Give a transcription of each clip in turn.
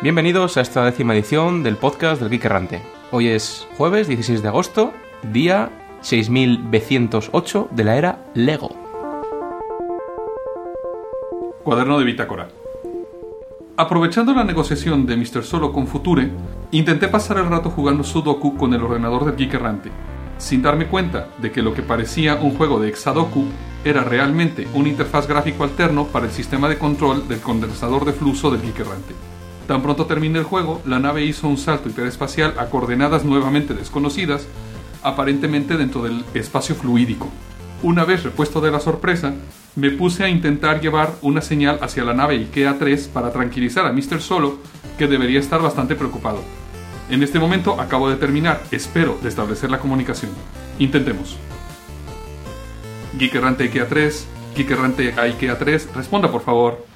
Bienvenidos a esta décima edición del podcast del Geek Errante. Hoy es jueves 16 de agosto, día 6908 de la era Lego. Cuaderno de bitácora. Aprovechando la negociación de Mr. Solo con Future, intenté pasar el rato jugando Sudoku con el ordenador del Geek Errante, sin darme cuenta de que lo que parecía un juego de Exadoku era realmente un interfaz gráfico alterno para el sistema de control del condensador de flujo del Geek Errante. Tan pronto terminé el juego, la nave hizo un salto hiperespacial a coordenadas nuevamente desconocidas, aparentemente dentro del espacio fluídico. Una vez repuesto de la sorpresa, me puse a intentar llevar una señal hacia la nave IKEA 3 para tranquilizar a Mr. Solo, que debería estar bastante preocupado. En este momento acabo de terminar, espero de establecer la comunicación. Intentemos. Geek Errante IKEA 3, Geek Errante a IKEA 3, responda por favor.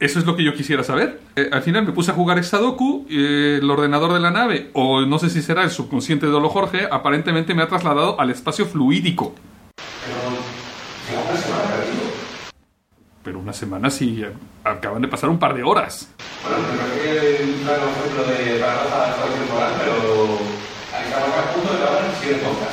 Eso es lo que yo quisiera saber. Eh, al final me puse a jugar Exadoku, eh, el ordenador de la nave, o no sé si será el subconsciente de Olo Jorge, aparentemente me ha trasladado al espacio fluídico. Pero una semana sí, acaban de pasar un par de horas. Bueno, de temporal, pero punto de siguiente podcast.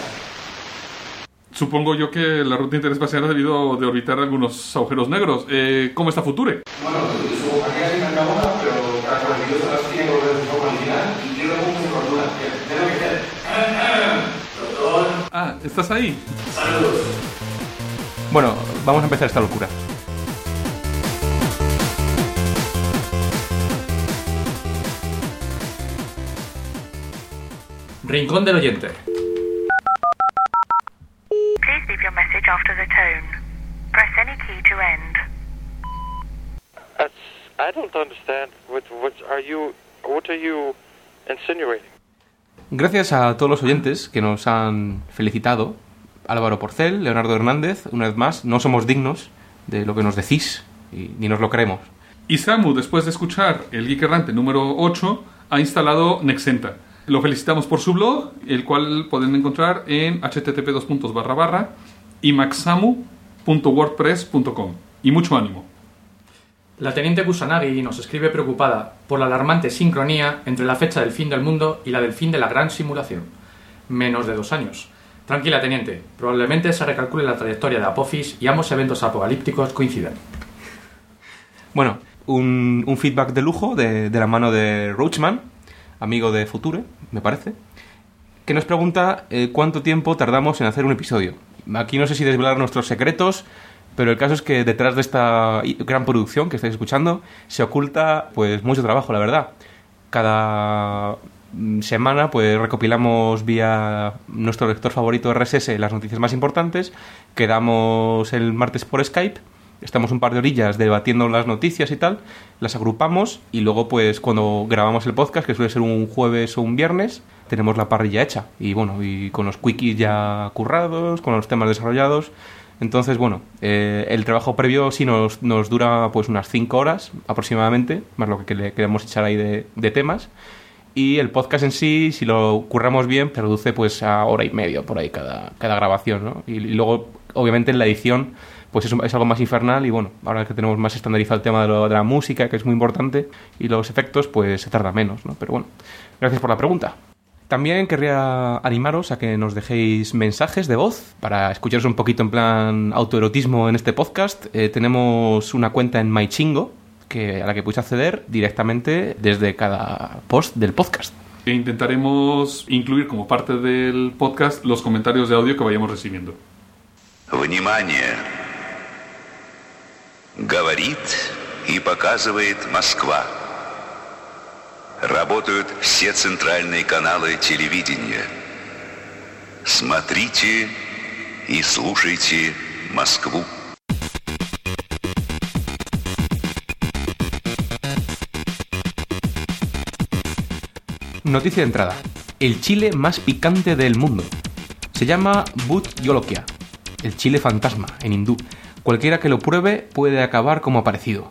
Supongo yo que la ruta interespacial ha debido de orbitar algunos agujeros negros. Eh, ¿Cómo está Future? Bueno, su compañía se una, pero cada 42 horas tiene que volver a original y pierde mucho de cordura. Tengo que ser. Doctor, Ah, ¿estás ahí? saludos. Bueno, vamos a empezar esta locura. Rincón del oyente. Understand. What, what are you? What are you insinuating? Gracias a todos los oyentes que nos han felicitado. Álvaro Porcel, Leonardo Hernández, una vez más, no somos dignos de lo que nos decís y ni nos lo creemos. Y Samu, después de escuchar el Geek Errante número 8, ha instalado Nexenta. Lo felicitamos por su blog, el cual pueden encontrar en http imaxamu.wordpress.com. Y mucho ánimo. La teniente Kusanagi nos escribe preocupada por la alarmante sincronía entre la fecha del fin del mundo y la del fin de la gran simulación. Menos de dos años. Tranquila, teniente. Probablemente se recalcule la trayectoria de Apophis y ambos eventos apocalípticos coincidan. Bueno, un, feedback de lujo de, de la mano de Roachman, amigo de Future, me parece, que nos pregunta eh, cuánto tiempo tardamos en hacer un episodio. Aquí no sé si desvelar nuestros secretos, pero el caso es que detrás de esta gran producción que estáis escuchando se oculta pues mucho trabajo, la verdad. Cada mm, semana pues recopilamos vía nuestro lector favorito RSS las noticias más importantes, quedamos el martes por Skype estamos un par de orillas debatiendo las noticias y tal, las agrupamos y luego pues cuando grabamos el podcast, que suele ser un jueves o un viernes, tenemos la parrilla hecha y bueno, y con los quickies ya currados, con los temas desarrollados. Entonces, bueno, eh, el trabajo previo sí nos, nos dura pues unas 5 horas aproximadamente, más lo que le queremos echar ahí de, de temas. Y el podcast en sí, si lo curramos bien, se reduce pues a hora y media por ahí cada, cada grabación, ¿no? Y, luego, obviamente, en la edición pues es, es algo más infernal y bueno, ahora que tenemos más estandarizado el tema de, de la música, que es muy importante, y los efectos, pues se tarda menos, ¿no? Pero bueno, gracias por la pregunta. También querría animaros a que nos dejéis mensajes de voz para escucharos un poquito en plan autoerotismo en este podcast. Eh, tenemos una cuenta en MyChingo que, a la que podéis acceder directamente desde cada post del podcast. E intentaremos incluir como parte del podcast los comentarios de audio que vayamos recibiendo. Внимание! Говорит и показывает Москва. Работают все центральные каналы телевидения. Смотрите и слушайте Москву. Noticia de entrada. El chile más picante del mundo. Se llama Bhut Yolokia, el chile fantasma en hindú. Cualquiera que lo pruebe puede acabar como aparecido.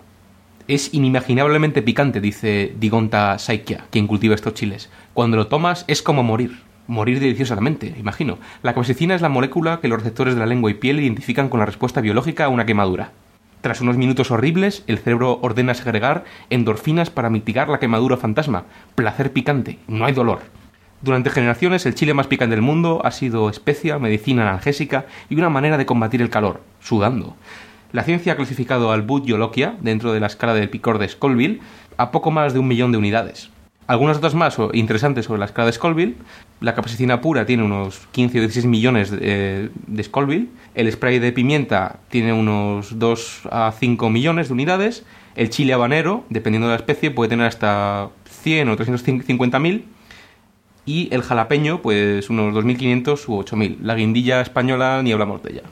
Es inimaginablemente picante, dice Digonta Saikia, quien cultiva estos chiles. Cuando lo tomas es como morir. Morir deliciosamente, imagino. La capsaicina es la molécula que los receptores de la lengua y piel identifican con la respuesta biológica a una quemadura. Tras unos minutos horribles, el cerebro ordena segregar endorfinas para mitigar la quemadura fantasma. Placer picante, no hay dolor. Durante generaciones el chile más picante del mundo ha sido especia, medicina analgésica y una manera de combatir el calor, sudando. La ciencia ha clasificado al Butyoloquia dentro de la escala del picor de Scoville a poco más de un millón de unidades. Algunas otras más interesantes sobre la escala de Scoville. La capsaicina pura tiene unos 15 o 16 millones de, eh, de Scoville. El spray de pimienta tiene unos 2 a 5 millones de unidades. El chile habanero, dependiendo de la especie, puede tener hasta 100 o 350 mil. Y el jalapeño, pues unos 2.500 u 8.000. La guindilla española ni hablamos de ella.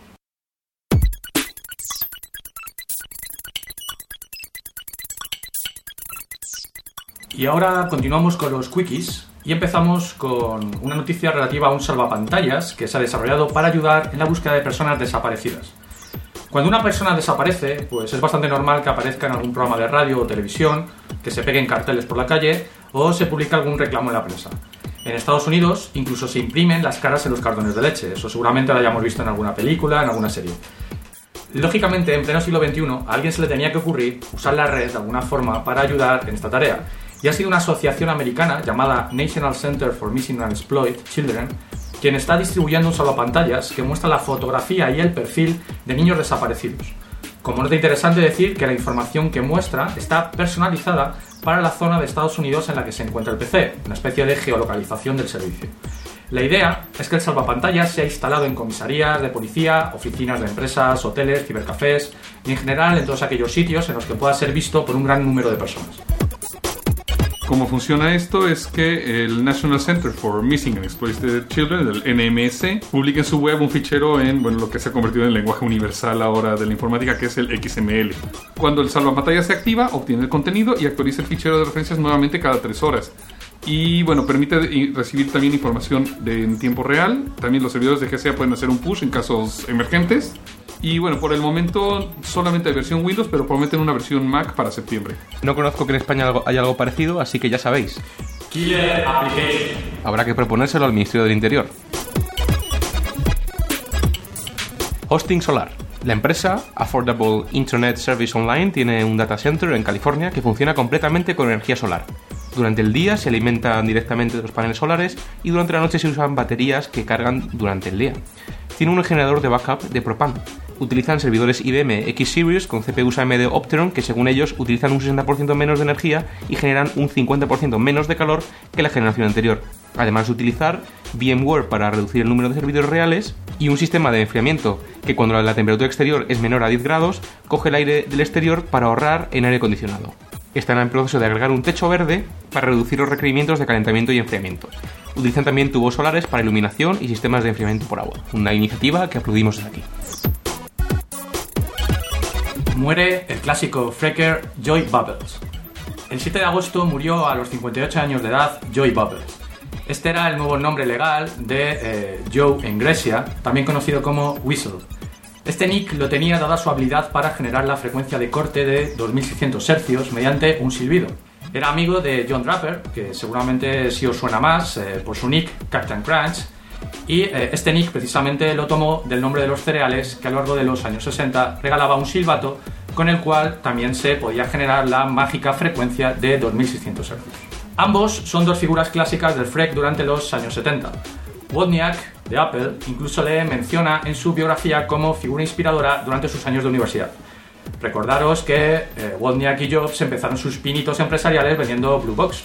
Y ahora continuamos con los quickies y empezamos con una noticia relativa a un salvapantallas que se ha desarrollado para ayudar en la búsqueda de personas desaparecidas. Cuando una persona desaparece, pues es bastante normal que aparezca en algún programa de radio o televisión, que se peguen carteles por la calle o se publique algún reclamo en la prensa. En Estados Unidos incluso se imprimen las caras en los cartones de leche, eso seguramente lo hayamos visto en alguna película, en alguna serie. Lógicamente, en pleno siglo XXI, a alguien se le tenía que ocurrir usar la red de alguna forma para ayudar en esta tarea. Y ha sido una asociación americana llamada National Center for Missing and Exploited Children quien está distribuyendo un salvapantallas que muestra la fotografía y el perfil de niños desaparecidos. Como nota interesante decir que la información que muestra está personalizada para la zona de Estados Unidos en la que se encuentra el PC, una especie de geolocalización del servicio. La idea es que el salvapantallas sea instalado en comisarías de policía, oficinas de empresas, hoteles, cibercafés y en general en todos aquellos sitios en los que pueda ser visto por un gran número de personas. Cómo funciona esto es que el National Center for Missing and Exploited Children, el NMS, publica en su web un fichero en bueno, lo que se ha convertido en el lenguaje universal ahora de la informática, que es el XML. Cuando el salvapantallas se activa, obtiene el contenido y actualiza el fichero de referencias nuevamente cada tres horas. Y bueno, permite recibir también información de, en tiempo real. También los servidores de GCA pueden hacer un push en casos emergentes. Y bueno, por el momento solamente hay versión Windows, pero prometen una versión Mac para septiembre. No conozco que en España haya algo parecido, así que ya sabéis. Killer Application. Habrá que proponérselo al Ministerio del Interior. Hosting solar. La empresa Affordable Internet Service Online tiene un data center en California que funciona completamente con energía solar. Durante el día se alimentan directamente de los paneles solares y durante la noche se usan baterías que cargan durante el día. Tiene un generador de backup de propano. Utilizan servidores IBM X-Series con CPUs AMD Opteron que según ellos utilizan un 60% menos de energía y generan un 50% menos de calor que la generación anterior. Además de utilizar VMware para reducir el número de servidores reales y un sistema de enfriamiento que cuando la temperatura exterior es menor a 10 grados coge el aire del exterior para ahorrar en aire acondicionado. Están en proceso de agregar un techo verde para reducir los requerimientos de calentamiento y enfriamiento. Utilizan también tubos solares para iluminación y sistemas de enfriamiento por agua. Una iniciativa que aplaudimos desde aquí. Muere el clásico Frecker Joy Bubbles. El 7 de agosto murió a los 58 años de edad Joy Bubbles. Este era el nuevo nombre legal de eh, Joe en Grecia, también conocido como Whistle. Este nick lo tenía dada su habilidad para generar la frecuencia de corte de 2600 Hz mediante un silbido. Era amigo de John Draper, que seguramente sí os suena más eh, por su nick Captain Crunch, y eh, este nick precisamente lo tomó del nombre de los cereales que a lo largo de los años 60 regalaba un silbato con el cual también se podía generar la mágica frecuencia de 2600 Hz. Ambos son dos figuras clásicas del FREC durante los años 70. Wozniak, de Apple, incluso le menciona en su biografía como figura inspiradora durante sus años de universidad. Recordaros que eh, Wozniak y Jobs empezaron sus pinitos empresariales vendiendo Blue Box.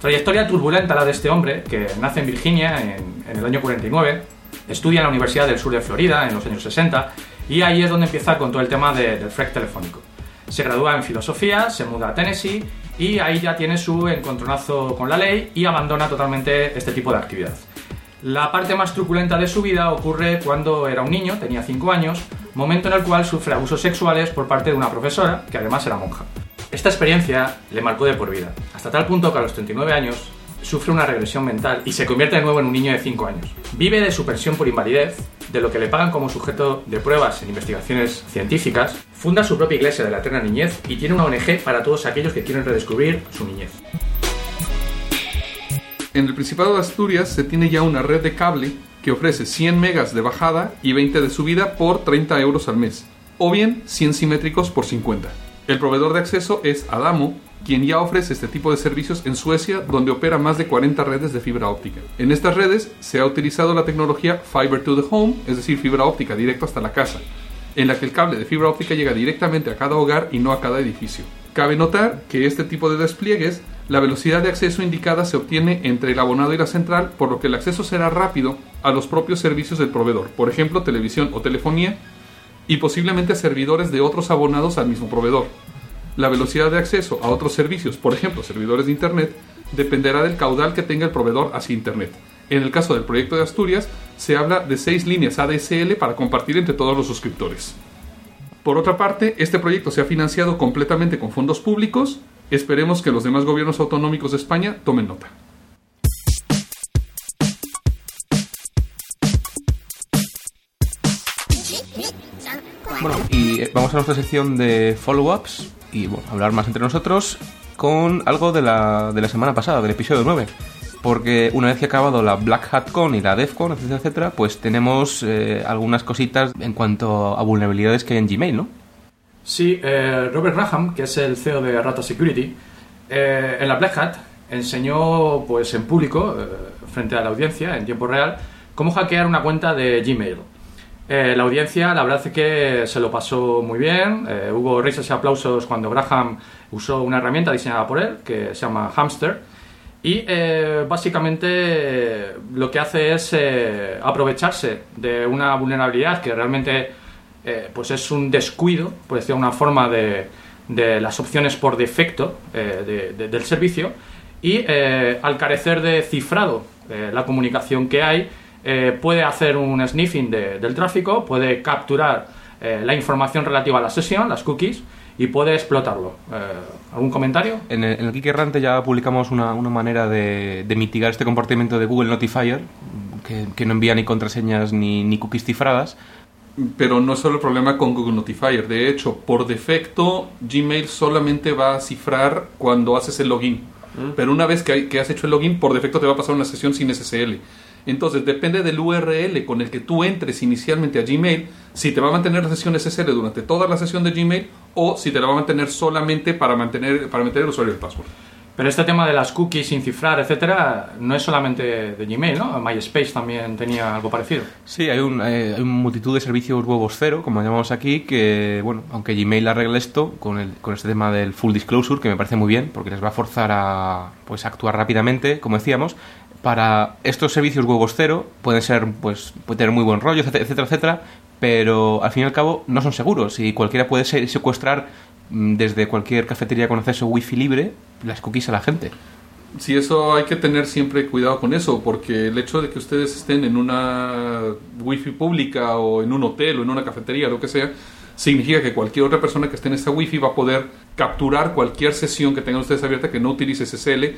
Trayectoria turbulenta la de este hombre, que nace en Virginia en, el año 49, estudia en la Universidad del Sur de Florida en los años 60 y ahí es donde empieza con todo el tema de- del FREC telefónico. Se gradúa en filosofía, se muda a Tennessee y ahí ya tiene su encontronazo con la ley y abandona totalmente este tipo de actividad. La parte más truculenta de su vida ocurre cuando era un niño, tenía 5 años, momento en el cual sufre abusos sexuales por parte de una profesora, que además era monja. Esta experiencia le marcó de por vida, hasta tal punto que a los 39 años sufre una regresión mental y se convierte de nuevo en un niño de 5 años. Vive de su pensión por invalidez, de lo que le pagan como sujeto de pruebas en investigaciones científicas, funda su propia iglesia de la eterna niñez y tiene una ONG para todos aquellos que quieren redescubrir su niñez. En el Principado de Asturias se tiene ya una red de cable que ofrece 100 megas de bajada y 20 de subida por 30 euros al mes. o bien 100 simétricos por 50. El proveedor de acceso es Adamo, quien ya ofrece este tipo de servicios en Suecia, donde opera más de 40 redes de fibra óptica. En estas redes se ha utilizado la tecnología Fiber to the Home, es decir, fibra óptica directo hasta la casa, en la que el cable de fibra óptica llega directamente a cada hogar y no a cada edificio. Cabe notar que este tipo de despliegues, la velocidad de acceso indicada se obtiene entre el abonado y la central, por lo que el acceso será rápido a los propios servicios del proveedor, por ejemplo, televisión o telefonía, y posiblemente servidores de otros abonados al mismo proveedor. La velocidad de acceso a otros servicios, por ejemplo, servidores de Internet, dependerá del caudal que tenga el proveedor hacia Internet. En el caso del proyecto de Asturias, se habla de seis líneas ADSL para compartir entre todos los suscriptores. Por otra parte, este proyecto se ha financiado completamente con fondos públicos. Esperemos que los demás gobiernos autonómicos de España tomen nota. Vamos a nuestra sección de follow-ups y bueno, hablar más entre nosotros con algo de la, de la semana pasada, del episodio 9. Porque una vez que ha acabado la Black Hat Con y la DEF Con, etcétera, etcétera, pues tenemos eh, algunas cositas en cuanto a vulnerabilidades que hay en Gmail, ¿no? Sí, eh, Robert Graham, que es el CEO de Rata Security, eh, en la Black Hat enseñó pues, en público, frente a la audiencia, en tiempo real, cómo hackear una cuenta de Gmail. Eh, la audiencia, la verdad es que se lo pasó muy bien. Eh, hubo risas y aplausos cuando Graham usó una herramienta diseñada por él, que se llama Hamster. Y eh, básicamente lo que hace es eh, aprovecharse de una vulnerabilidad que realmente eh, pues es un descuido, por decirlo de una forma, de, de las opciones por defecto de- de- del servicio. Y al carecer de cifrado la comunicación que hay, eh, puede hacer un sniffing de- del tráfico, puede capturar eh, la información relativa a la sesión, las cookies, y puede explotarlo. Eh, ¿Algún comentario? En el, en el Geek Errante ya publicamos una, una manera de, de mitigar este comportamiento de Google Notifier, que, que no envía ni contraseñas ni, ni cookies cifradas. Pero no es solo el problema con Google Notifier. De hecho, por defecto, Gmail solamente va a cifrar cuando haces el login. Pero una vez que, hay- que has hecho el login, por defecto te va a pasar una sesión sin SSL. Entonces, depende del URL con el que tú entres inicialmente a Gmail, si te va a mantener la sesión SSL durante toda la sesión de Gmail o si te la va a mantener solamente para mantener para meter el usuario y el password. Pero este tema de las cookies sin cifrar, etcétera, no es solamente de Gmail, ¿no? MySpace también tenía algo parecido. Sí, hay, un, eh, hay una multitud de servicios huevos cero, como llamamos aquí, que, bueno, aunque Gmail arregle esto con, el, con este tema del full disclosure, que me parece muy bien, porque les va a forzar a pues, actuar rápidamente, como decíamos, para estos servicios huevos cero pueden ser, pues, pueden tener muy buen rollo, etcétera, etcétera, pero al fin y al cabo no son seguros y cualquiera puede se- secuestrar mm, desde cualquier cafetería con acceso wifi libre las cookies a la gente. Sí, eso hay que tener siempre cuidado con eso, porque el hecho de que ustedes estén en una wifi pública o en un hotel o en una cafetería, lo que sea, significa que cualquier otra persona que esté en esa wifi va a poder capturar cualquier sesión que tengan ustedes abierta que no utilice SSL.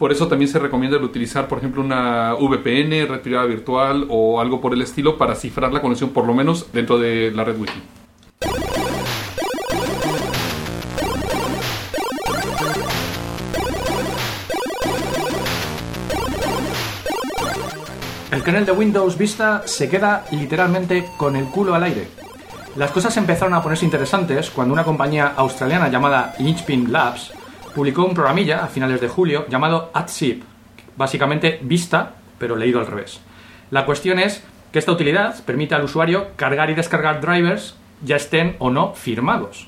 Por eso también se recomienda el utilizar, por ejemplo, una VPN, red privada virtual o algo por el estilo para cifrar la conexión, por lo menos dentro de la red wifi. El kernel de Windows Vista se queda literalmente con el culo al aire. Las cosas empezaron a ponerse interesantes cuando una compañía australiana llamada Lynchpin Labs publicó un programilla a finales de julio llamado AdZip, básicamente Vista, pero leído al revés. La cuestión es que esta utilidad permite al usuario cargar y descargar drivers ya estén o no firmados,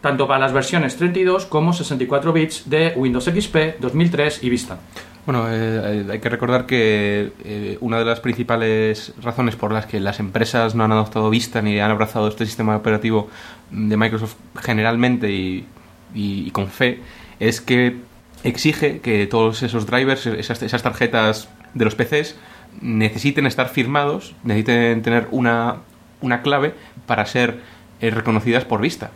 tanto para las versiones 32 como 64 bits de Windows XP, 2003 y Vista. Bueno, eh, hay que recordar que eh, una de las principales razones por las que las empresas no han adoptado Vista ni han abrazado este sistema operativo de Microsoft generalmente y, y- y con fe es que exige que todos esos drivers, esas, tarjetas de los PCs, necesiten estar firmados, necesiten tener una, clave para ser eh, reconocidas por Vista.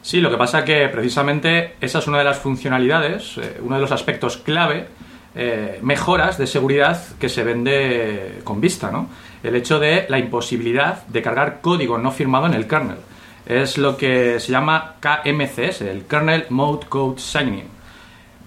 Sí, lo que pasa que precisamente esa es una de las funcionalidades, eh, uno de los aspectos clave, eh, mejoras de seguridad que se vende con vista, ¿no? El hecho de la imposibilidad de cargar código no firmado en el kernel. Es lo que se llama KMCS, el Kernel Mode Code Signing.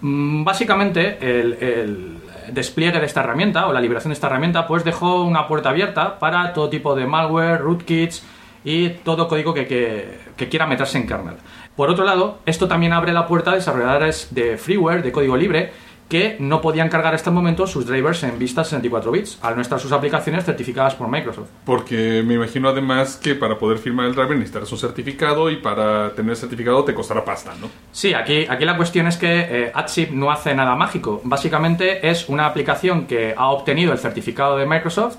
Mm, Básicamente, el, despliegue de esta herramienta o la liberación de esta herramienta, pues dejó una puerta abierta para todo tipo de malware, rootkits y todo código que, que- que quiera meterse en kernel. Por otro lado, esto también abre la puerta a desarrolladores de freeware, de código libre, que no podían cargar hasta el momento sus drivers en Vista 64 bits, al no estar sus aplicaciones certificadas por Microsoft. Porque me imagino además que para poder firmar el driver necesitarás un certificado y para tener el certificado te costará pasta, ¿no? Sí, aquí, aquí la cuestión es que eh, AdShip no hace nada mágico. Básicamente es una aplicación que ha obtenido el certificado de Microsoft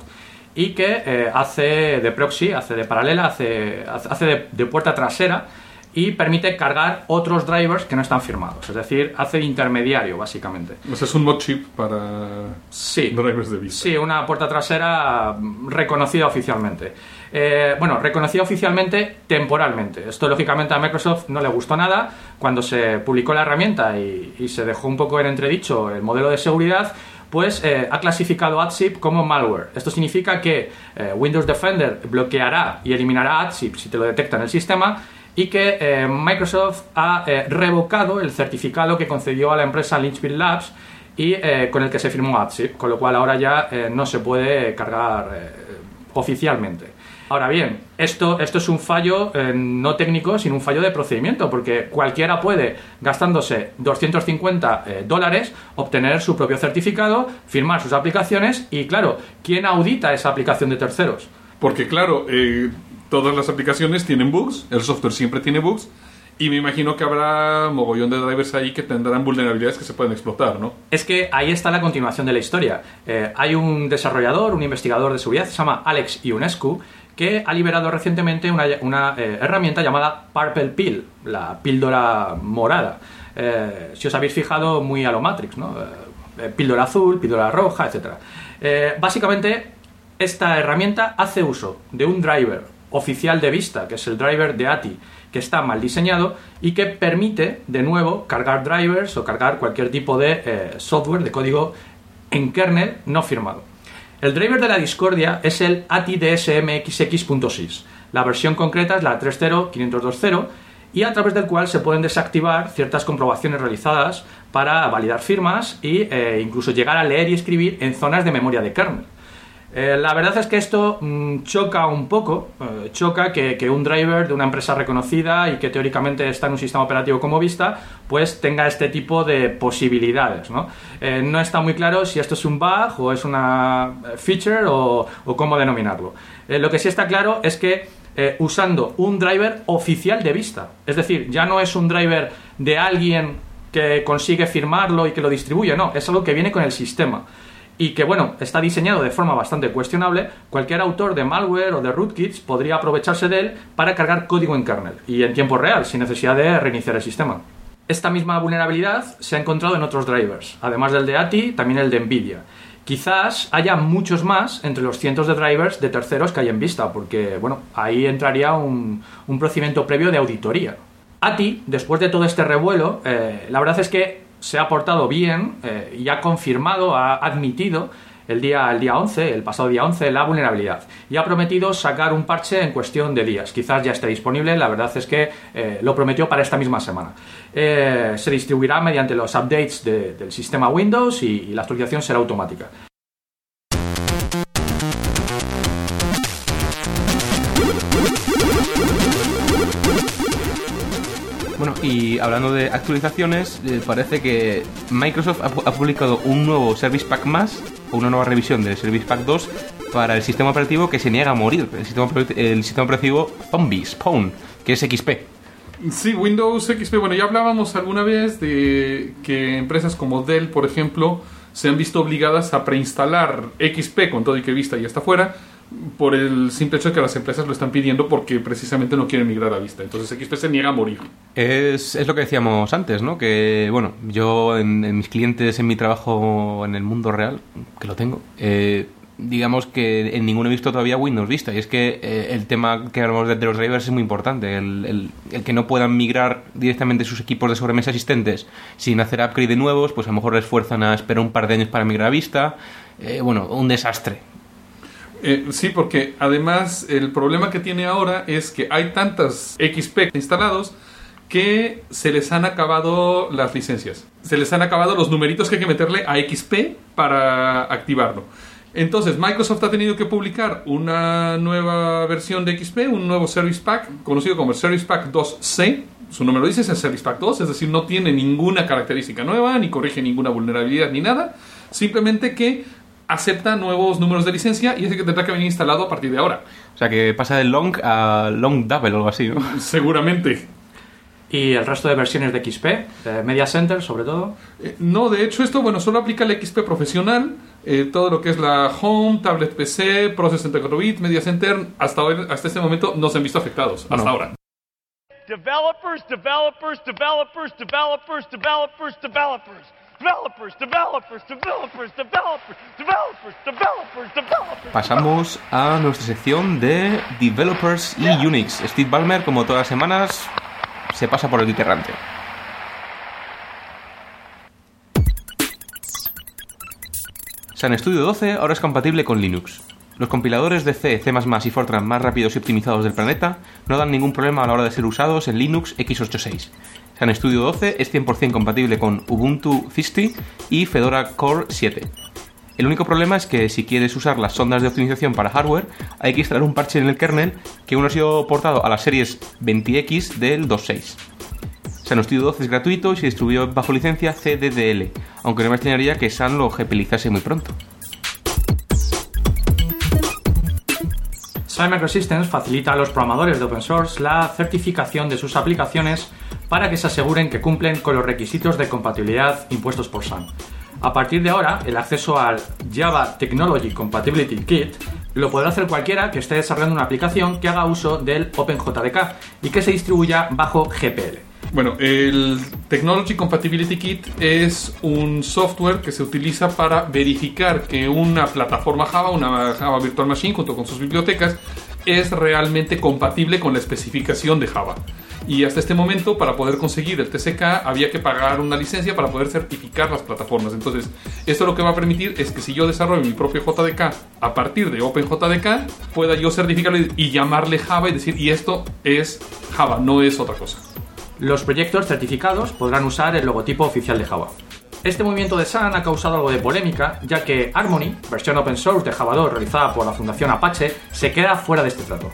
y que eh, hace de proxy, hace de paralela, hace, hace de, de puerta trasera y permite cargar otros drivers que no están firmados. Es decir, hace intermediario, básicamente. O sea, es un mod chip para Sí. drivers de Vista. Sí, una puerta trasera reconocida oficialmente. Eh, bueno, reconocida oficialmente temporalmente. Esto, lógicamente, a Microsoft no le gustó nada. Cuando se publicó la herramienta y, y se dejó un poco en entredicho el modelo de seguridad, pues eh, ha clasificado AdZip como malware. Esto significa que eh, Windows Defender bloqueará y eliminará AdZip si te lo detecta en el sistema y que eh, Microsoft ha eh, revocado el certificado que concedió a la empresa Lynchburg Labs y eh, con el que se firmó AdZip, con lo cual ahora ya no se puede cargar oficialmente. Ahora bien, esto, esto es un fallo no técnico, sino un fallo de procedimiento, porque cualquiera puede, gastándose 250 eh, dólares, obtener su propio certificado, firmar sus aplicaciones y, claro, ¿quién audita esa aplicación de terceros? Porque claro, todas las aplicaciones tienen bugs, el software siempre tiene bugs, y me imagino que habrá mogollón de drivers ahí que tendrán vulnerabilidades que se pueden explotar, ¿no? Es que ahí está la continuación de la historia. Eh, hay un desarrollador, un investigador de seguridad, se llama Alex Ionescu, que ha liberado recientemente una, eh, herramienta llamada Purple Pill, la píldora morada. Eh, si os habéis fijado, muy a lo Matrix, ¿no? Píldora azul, píldora roja, etc. Básicamente, esta herramienta hace uso de un driver oficial de Vista, que es el driver de ATI, que está mal diseñado y que permite, de nuevo, cargar drivers o cargar cualquier tipo de eh, software, de código en kernel no firmado. El driver de la discordia es el ATI DSMXX.6. La versión concreta es la 3.0.502.0 y a través del cual se pueden desactivar ciertas comprobaciones realizadas para validar firmas e incluso llegar a leer y escribir en zonas de memoria de kernel. Eh, la verdad es que esto mm, choca un poco, eh, choca que, un driver de una empresa reconocida y que teóricamente está en un sistema operativo como Vista, pues tenga este tipo de posibilidades. ¿no? Eh, no está muy claro si esto es un bug o es una feature o, o cómo denominarlo. Lo que sí está claro es que usando un driver oficial de Vista, es decir, ya no es un driver de alguien que consigue firmarlo y que lo distribuye, no, es algo que viene con el sistema y que bueno, está diseñado de forma bastante cuestionable, cualquier autor de malware o de rootkits podría aprovecharse de él para cargar código en kernel y en tiempo real, sin necesidad de reiniciar el sistema. Esta misma vulnerabilidad se ha encontrado en otros drivers, además del de ATI, también el de Nvidia. Quizás haya muchos más entre los cientos de drivers de terceros que hay en vista, porque bueno, ahí entraría un, un procedimiento previo de auditoría. ATI, después de todo este revuelo, eh, la verdad es que se ha portado bien eh, y ha confirmado, ha admitido el día, el día 11, el pasado día 11, la vulnerabilidad. Y ha prometido sacar un parche en cuestión de días. Quizás ya esté disponible, la verdad es que eh, lo prometió para esta misma semana. Eh, se distribuirá mediante los updates de- del sistema Windows y, y la actualización será automática. Bueno, y hablando de actualizaciones, eh, parece que Microsoft ha, ha publicado un nuevo Service Pack más, o una nueva revisión del Service Pack 2 para el sistema operativo que se niega a morir, el sistema, el sistema operativo Zombie, Spawn, que es XP. Sí, Windows XP. Bueno, ya hablábamos alguna vez de que empresas como Dell, por ejemplo, se han visto obligadas a preinstalar XP con todo y que Vista ya está fuera, por el simple hecho de que las empresas lo están pidiendo porque precisamente no quieren migrar a Vista. Entonces XP se niega a morir. Es, es lo que decíamos antes, ¿no? Que, bueno, yo en, mis clientes, en mi trabajo en el mundo real, que lo tengo, eh, digamos que en ninguno he visto todavía Windows Vista. Y es que eh, el tema que hablamos de, de los drivers es muy importante. El, el- el que no puedan migrar directamente sus equipos de sobremesa existentes sin hacer upgrade de nuevos, pues a lo mejor les fuerzan a esperar un par de años para migrar a Vista. Eh, bueno, un desastre. Eh, sí, porque además el problema que tiene ahora es que hay tantas XP instalados que se les han acabado las licencias. Se les han acabado los numeritos que hay que meterle a XP para activarlo. Entonces, Microsoft ha tenido que publicar una nueva versión de XP, un nuevo Service Pack, conocido como el Service Pack 2C. Su nombre lo dice, es el Service Pack 2, es decir, no tiene ninguna característica nueva, ni corrige ninguna vulnerabilidad, ni nada. Simplemente que acepta nuevos números de licencia y es el que tendrá que venir instalado a partir de ahora. O sea, que pasa de long a long double o algo así, ¿no? Seguramente. Y el resto de versiones de XP, de Media Center sobre todo. Eh, No, de hecho esto, bueno, solo aplica al XP profesional, eh, todo lo que es la Home, Tablet PC, Process 64 bit, Media Center, hasta, hoy, hasta este momento no se han visto afectados, hasta No. ahora. Developers, developers, developers, developers, developers, developers. Developers, developers, developers, developers, developers, developers, developers. Pasamos a nuestra sección de Developers y Unix. Steve Ballmer, como todas las semanas, se pasa por el Geek errante. Sun Studio 12 ahora es compatible con Linux. Los compiladores de C, C++ y Fortran más rápidos y optimizados del planeta no dan ningún problema a la hora de ser usados en Linux x86. Sun Studio 12 es 100% compatible con Ubuntu 50 y Fedora Core 7. El único problema es que si quieres usar las sondas de optimización para hardware, hay que instalar un parche en el kernel que aún no ha sido portado a las series 20X del 2.6. Sun Studio 12 es gratuito y se distribuyó bajo licencia CDDL, aunque no me extrañaría que Sun lo gepelizase muy pronto. Sun Microsystems facilita a los programadores de open source la certificación de sus aplicaciones para que se aseguren que cumplen con los requisitos de compatibilidad impuestos por Sun. A partir de ahora, el acceso al Java Technology Compatibility Kit lo podrá hacer cualquiera que esté desarrollando una aplicación que haga uso del OpenJDK y que se distribuya bajo GPL. Bueno, el Technology Compatibility Kit es un software que se utiliza para verificar que una plataforma Java, una Java Virtual Machine junto con sus bibliotecas, es realmente compatible con la especificación de Java. Y hasta este momento, para poder conseguir el TCK, había que pagar una licencia para poder certificar las plataformas. Entonces, esto lo que va a permitir es que si yo desarrollo mi propio JDK a partir de OpenJDK, pueda yo certificarlo y- llamarle Java y decir, y esto es Java, no es otra cosa. Los proyectos certificados podrán usar el logotipo oficial de Java. Este movimiento de Sun ha causado algo de polémica, ya que Harmony, versión open source de Java 2 realizada por la Fundación Apache, se queda fuera de este trato.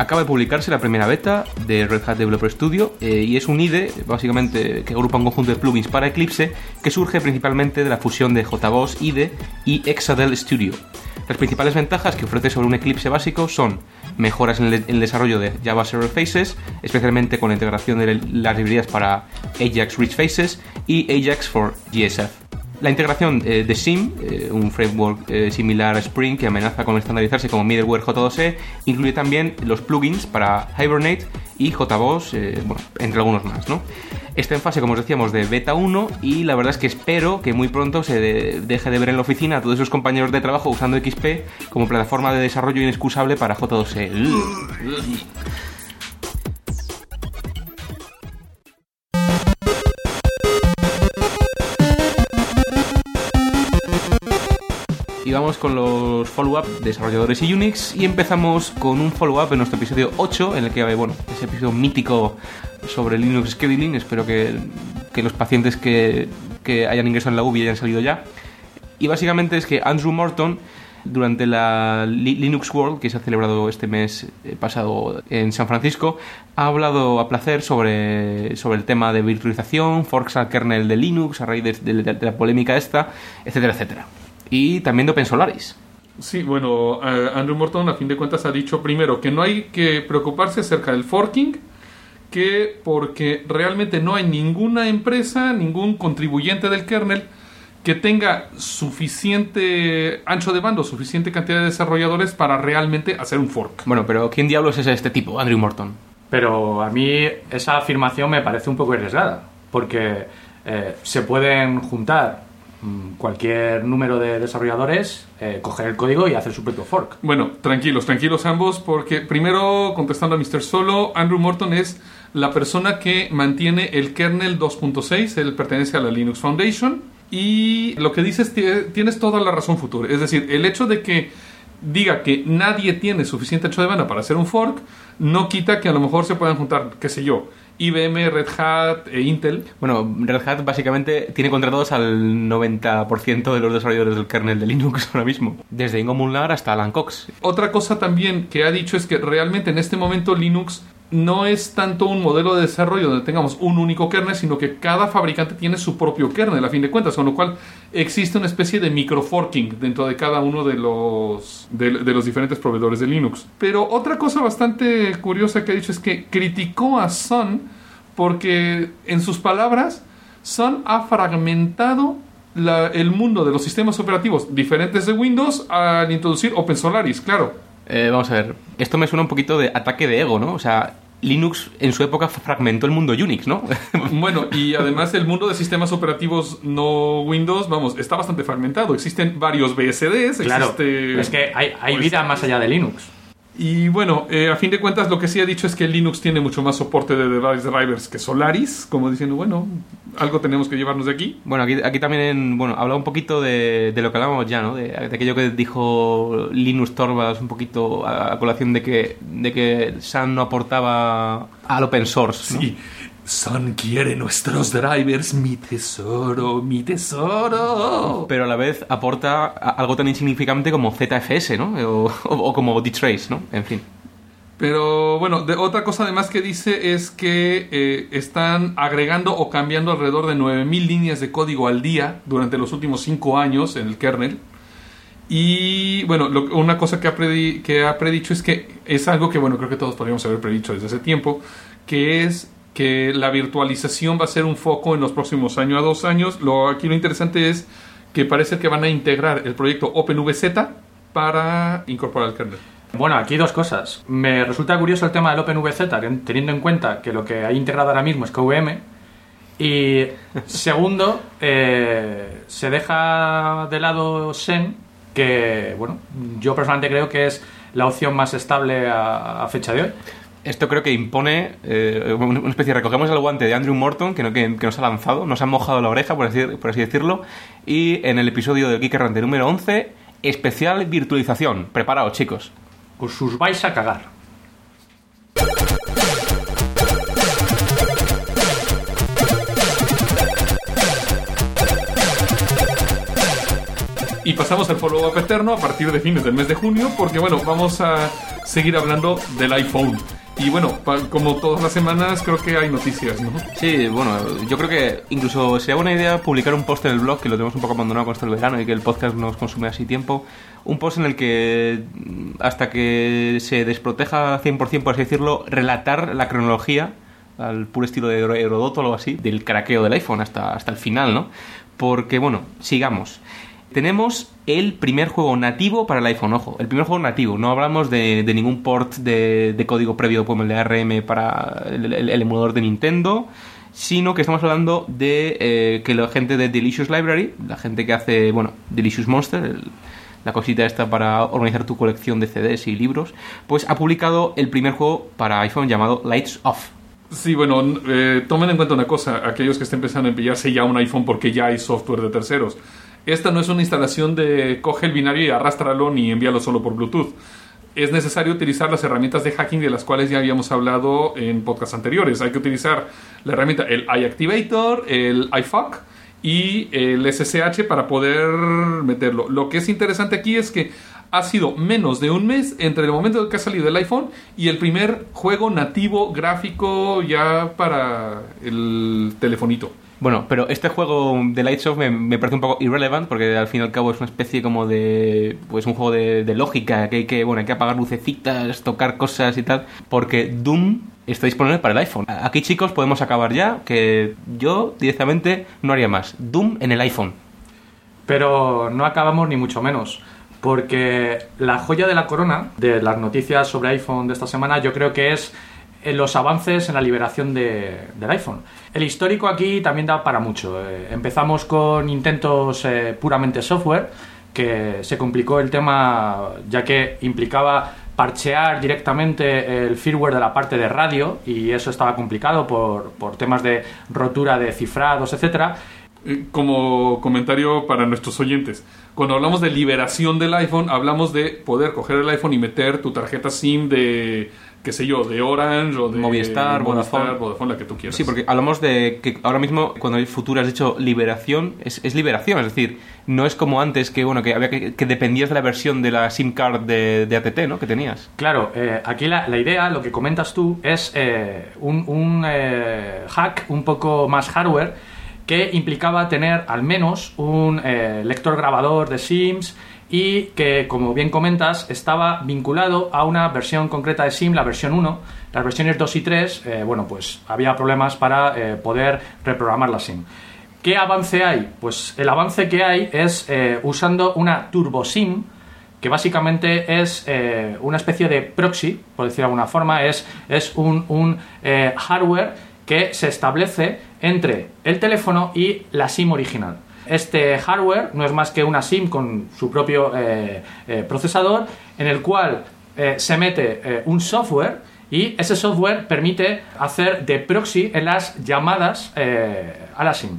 Acaba de publicarse la primera beta de Red Hat Developer Studio eh, y es un IDE, básicamente, que agrupa un conjunto de plugins para Eclipse que surge principalmente de la fusión de JBoss IDE y Exadel Studio. Las principales ventajas que ofrece sobre un Eclipse básico son mejoras en el, desarrollo de Java Server Faces, especialmente con la integración de las librerías para Ajax Rich Faces y Ajax for GSF. La integración eh, de SIM, eh, un framework eh, similar a Spring que amenaza con estandarizarse como middleware J2E, incluye también los plugins para Hibernate y JBoss, eh, bueno, entre algunos más, ¿no? Está en fase, como os decíamos, de beta 1 y la verdad es que espero que muy pronto se de- deje de ver en la oficina a todos esos compañeros de trabajo usando XP como plataforma de desarrollo inexcusable para J2E. Y vamos con los follow-up de desarrolladores y Unix y empezamos con un follow-up en nuestro episodio 8 en el que, bueno, ese episodio mítico sobre Linux Scheduling, espero que, que los pacientes que, que hayan ingresado en la UBI hayan salido ya. Y básicamente es que Andrew Morton, durante la Li- Linux World, que se ha celebrado este mes eh, pasado en San Francisco, ha hablado a placer sobre, sobre el tema de virtualización, forks al kernel de Linux a raíz de, de- de la polémica esta, etcétera, etcétera. Y también de OpenSolaris. Sí, bueno, eh, Andrew Morton a fin de cuentas ha dicho primero que no hay que preocuparse acerca del forking, que porque realmente no hay ninguna empresa, ningún contribuyente del kernel que tenga suficiente ancho de bando, suficiente cantidad de desarrolladores para realmente hacer un fork. Bueno, pero ¿quién diablos es este tipo, Andrew Morton? Pero a mí esa afirmación me parece un poco arriesgada, porque eh, se pueden juntar cualquier número de desarrolladores, eh, coger el código y hacer su propio fork. Bueno, tranquilos, tranquilos ambos, porque primero, contestando a Mr. Solo, Andrew Morton es la persona que mantiene el kernel 2.6, él pertenece a la Linux Foundation, y lo que dices, tie- tienes toda la razón futura. Es decir, el hecho de que diga que nadie tiene suficiente ancho de banda para hacer un fork, no quita que a lo mejor se puedan juntar, qué sé yo, IBM, Red Hat e Intel. Bueno, Red Hat básicamente tiene contratados al 90% de los desarrolladores del kernel de Linux ahora mismo. Desde Ingo Molnar hasta Alan Cox. Otra cosa también que ha dicho es que realmente en este momento Linux no es tanto un modelo de desarrollo donde tengamos un único kernel, sino que cada fabricante tiene su propio kernel, a fin de cuentas, con lo cual existe una especie de microforking dentro de cada uno de los, de, los diferentes proveedores de Linux. Pero otra cosa bastante curiosa que ha dicho es que criticó a Sun porque, en sus palabras, Sun ha fragmentado la- el mundo de los sistemas operativos diferentes de Windows al introducir OpenSolaris, claro. Eh, vamos a ver, esto me suena un poquito de ataque de ego, ¿no? O sea, Linux en su época fragmentó el mundo Unix, ¿no? Bueno, y además el mundo de sistemas operativos no Windows, vamos, está bastante fragmentado. Existen varios BSDs, Claro, existe... es que hay, hay pues, vida más allá de Linux. Y bueno, eh, a fin de cuentas lo que sí ha dicho es que Linux tiene mucho más soporte de device drivers que Solaris, como diciendo, bueno, algo tenemos que llevarnos de aquí. Bueno, aquí, aquí también, bueno, habla un poquito de, de lo que hablábamos ya, ¿no? De, de aquello que dijo Linus Torvalds un poquito a, a colación de que, de que Sun no aportaba al open source, ¿no? Sí, Sun quiere nuestros drivers, mi tesoro, mi tesoro. Pero a la vez aporta algo tan insignificante como ZFS, ¿no? O, o- o como dtrace, ¿no? En fin. Pero bueno, de, otra cosa además que dice es que eh, están agregando o cambiando alrededor de 9.000 líneas de código al día durante los últimos 5 años en el kernel. Y bueno, lo- una cosa que ha, predi- que ha predicho es que es algo que, bueno, creo que todos podríamos haber predicho desde hace tiempo, que es que la virtualización va a ser un foco en los próximos años a dos años. Lo, aquí lo interesante es que parece que van a integrar el proyecto OpenVZ para incorporar el kernel. Bueno, aquí dos cosas. Me resulta curioso el tema del OpenVZ, ten- teniendo en cuenta que lo que hay integrado ahora mismo es KVM. Y segundo, eh, se deja de lado Sen, que, bueno, yo personalmente creo que es la opción más estable a fecha de hoy. Esto creo que impone eh, una especie de recogemos el guante de Andrew Morton que, no- que, nos ha lanzado, nos ha mojado la oreja, por así, decirlo, y en el episodio del Geek Errante número 11, especial virtualización. Preparaos, chicos. Os os vais a cagar. Y pasamos al follow-up eterno a partir de fines del mes de junio, porque bueno, vamos a seguir hablando del iPhone. Y bueno, como todas las semanas, creo que hay noticias, ¿no? Sí, bueno, yo creo que incluso sería buena idea publicar un post en el blog, que lo tenemos un poco abandonado con esto del verano y que el podcast nos consume así tiempo. Un post en el que, hasta que se desproteja 100%, por así decirlo, relatar la cronología al puro estilo de Hero- Herodoto o algo así, del craqueo del iPhone hasta, hasta el final, ¿no? Porque, bueno, sigamos. Tenemos el primer juego nativo para el iPhone, ojo, el primer juego nativo. No hablamos de, de ningún port de, de código previo como el de ARM para el, emulador de Nintendo, sino que estamos hablando de eh, que la gente de Delicious Library, la gente que hace, bueno, Delicious Monster, la cosita esta para organizar tu colección de CDs y libros, pues ha publicado el primer juego para iPhone llamado Lights Off. Sí, bueno, eh, tomen en cuenta una cosa, aquellos que estén pensando en pillarse ya un iPhone porque ya hay software de terceros. Esta no es una instalación de coge el binario y arrástralo ni envíalo solo por Bluetooth. Es necesario utilizar las herramientas de hacking de las cuales ya habíamos hablado en podcasts anteriores. Hay que utilizar la herramienta, el iActivator, el iFuck y el SSH para poder meterlo. Lo que es interesante aquí es que ha sido menos de un mes entre el momento en que ha salido el iPhone y el primer juego nativo gráfico ya para el telefonito. Bueno, pero este juego de Lights Off me, parece un poco irrelevant porque al fin y al cabo es una especie como de pues un juego de, de lógica que hay que bueno hay que apagar lucecitas, tocar cosas y tal porque Doom está disponible para el iPhone. Aquí chicos podemos acabar ya que yo directamente no haría más. Doom en el iPhone. Pero no acabamos ni mucho menos. Porque la joya de la corona de las noticias sobre iPhone de esta semana yo creo que es los avances en la liberación de- del iPhone. El histórico aquí también da para mucho. Eh, empezamos con intentos eh, puramente software, que se complicó el tema ya que implicaba parchear directamente el firmware de la parte de radio y eso estaba complicado por, por temas de rotura de cifrados, etcétera. Como comentario para nuestros oyentes, cuando hablamos de liberación del iPhone, hablamos de poder coger el iPhone y meter tu tarjeta SIM de qué sé yo, de Orange o de Movistar, Vodafone. Vodafone, la que tú quieras. Sí, porque hablamos de que ahora mismo, cuando hay Futura has dicho liberación, es, es liberación, es decir, no es como antes que, bueno, que, había que, que dependías de la versión de la SIM card de, de ATT, ¿no? Que tenías. Claro, eh, aquí la, la idea, lo que comentas tú, es eh, un, un, eh, hack un poco más hardware que implicaba tener al menos un eh, lector grabador de SIMs y que, como bien comentas, estaba vinculado a una versión concreta de SIM, la versión 1. Las versiones 2 y 3, eh, bueno, pues había problemas para eh, poder reprogramar la SIM. ¿Qué avance hay? Pues el avance que hay es eh, usando una Turbo SIM, que básicamente es una especie de proxy, por decir de alguna forma, es, es un, hardware que se establece entre el teléfono y la SIM original. Este hardware no es más que una SIM con su propio eh, eh, procesador, en el cual eh, se mete un software y ese software permite hacer de proxy en las llamadas a la SIM.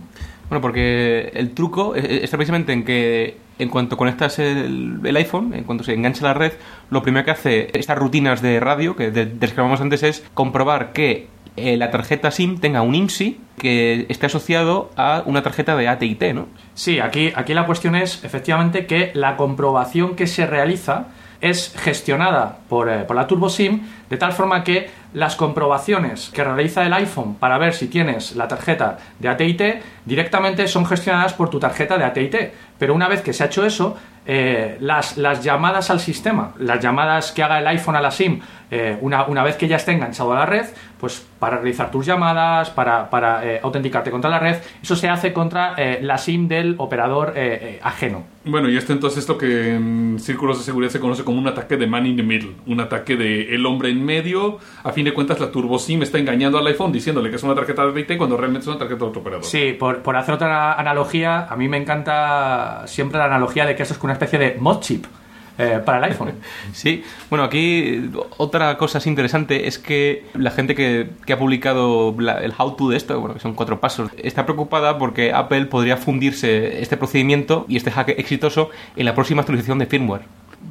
Bueno, porque el truco eh, está precisamente en que en cuanto conectas el, el iPhone, en cuanto se engancha la red, lo primero que hace estas rutinas de radio que de- describamos antes es comprobar que eh, la tarjeta SIM tenga un IMSI que esté asociado a una tarjeta de AT&T, ¿no? Sí, aquí, aquí la cuestión es efectivamente que la comprobación que se realiza es gestionada por, eh, por la Turbo SIM de tal forma que las comprobaciones que realiza el iPhone para ver si tienes la tarjeta de AT&T directamente son gestionadas por tu tarjeta de AT&T. Pero una vez que se ha hecho eso, eh, las, las llamadas al sistema, las llamadas que haga el iPhone a la SIM, eh, una, una vez que ya esté enganchado a la red, pues para realizar tus llamadas, para, para eh, autenticarte contra la red, eso se hace contra eh, la SIM del operador eh, eh, ajeno. Bueno, y esto entonces es lo que en círculos de seguridad se conoce como un ataque de man in the middle, un ataque de el hombre en medio. A fin de cuentas, la Turbo SIM está engañando al iPhone diciéndole que es una tarjeta de AT&T cuando realmente es una tarjeta de otro operador. Sí, por, por hacer otra analogía, a mí me encanta siempre la analogía de que eso es una especie de mod chip eh, para el iPhone. Sí, bueno, aquí otra cosa así interesante es que la gente que, que ha publicado la- el how-to de esto, bueno, que son cuatro pasos, está preocupada porque Apple podría fundirse este procedimiento y este hack exitoso en la próxima actualización de firmware.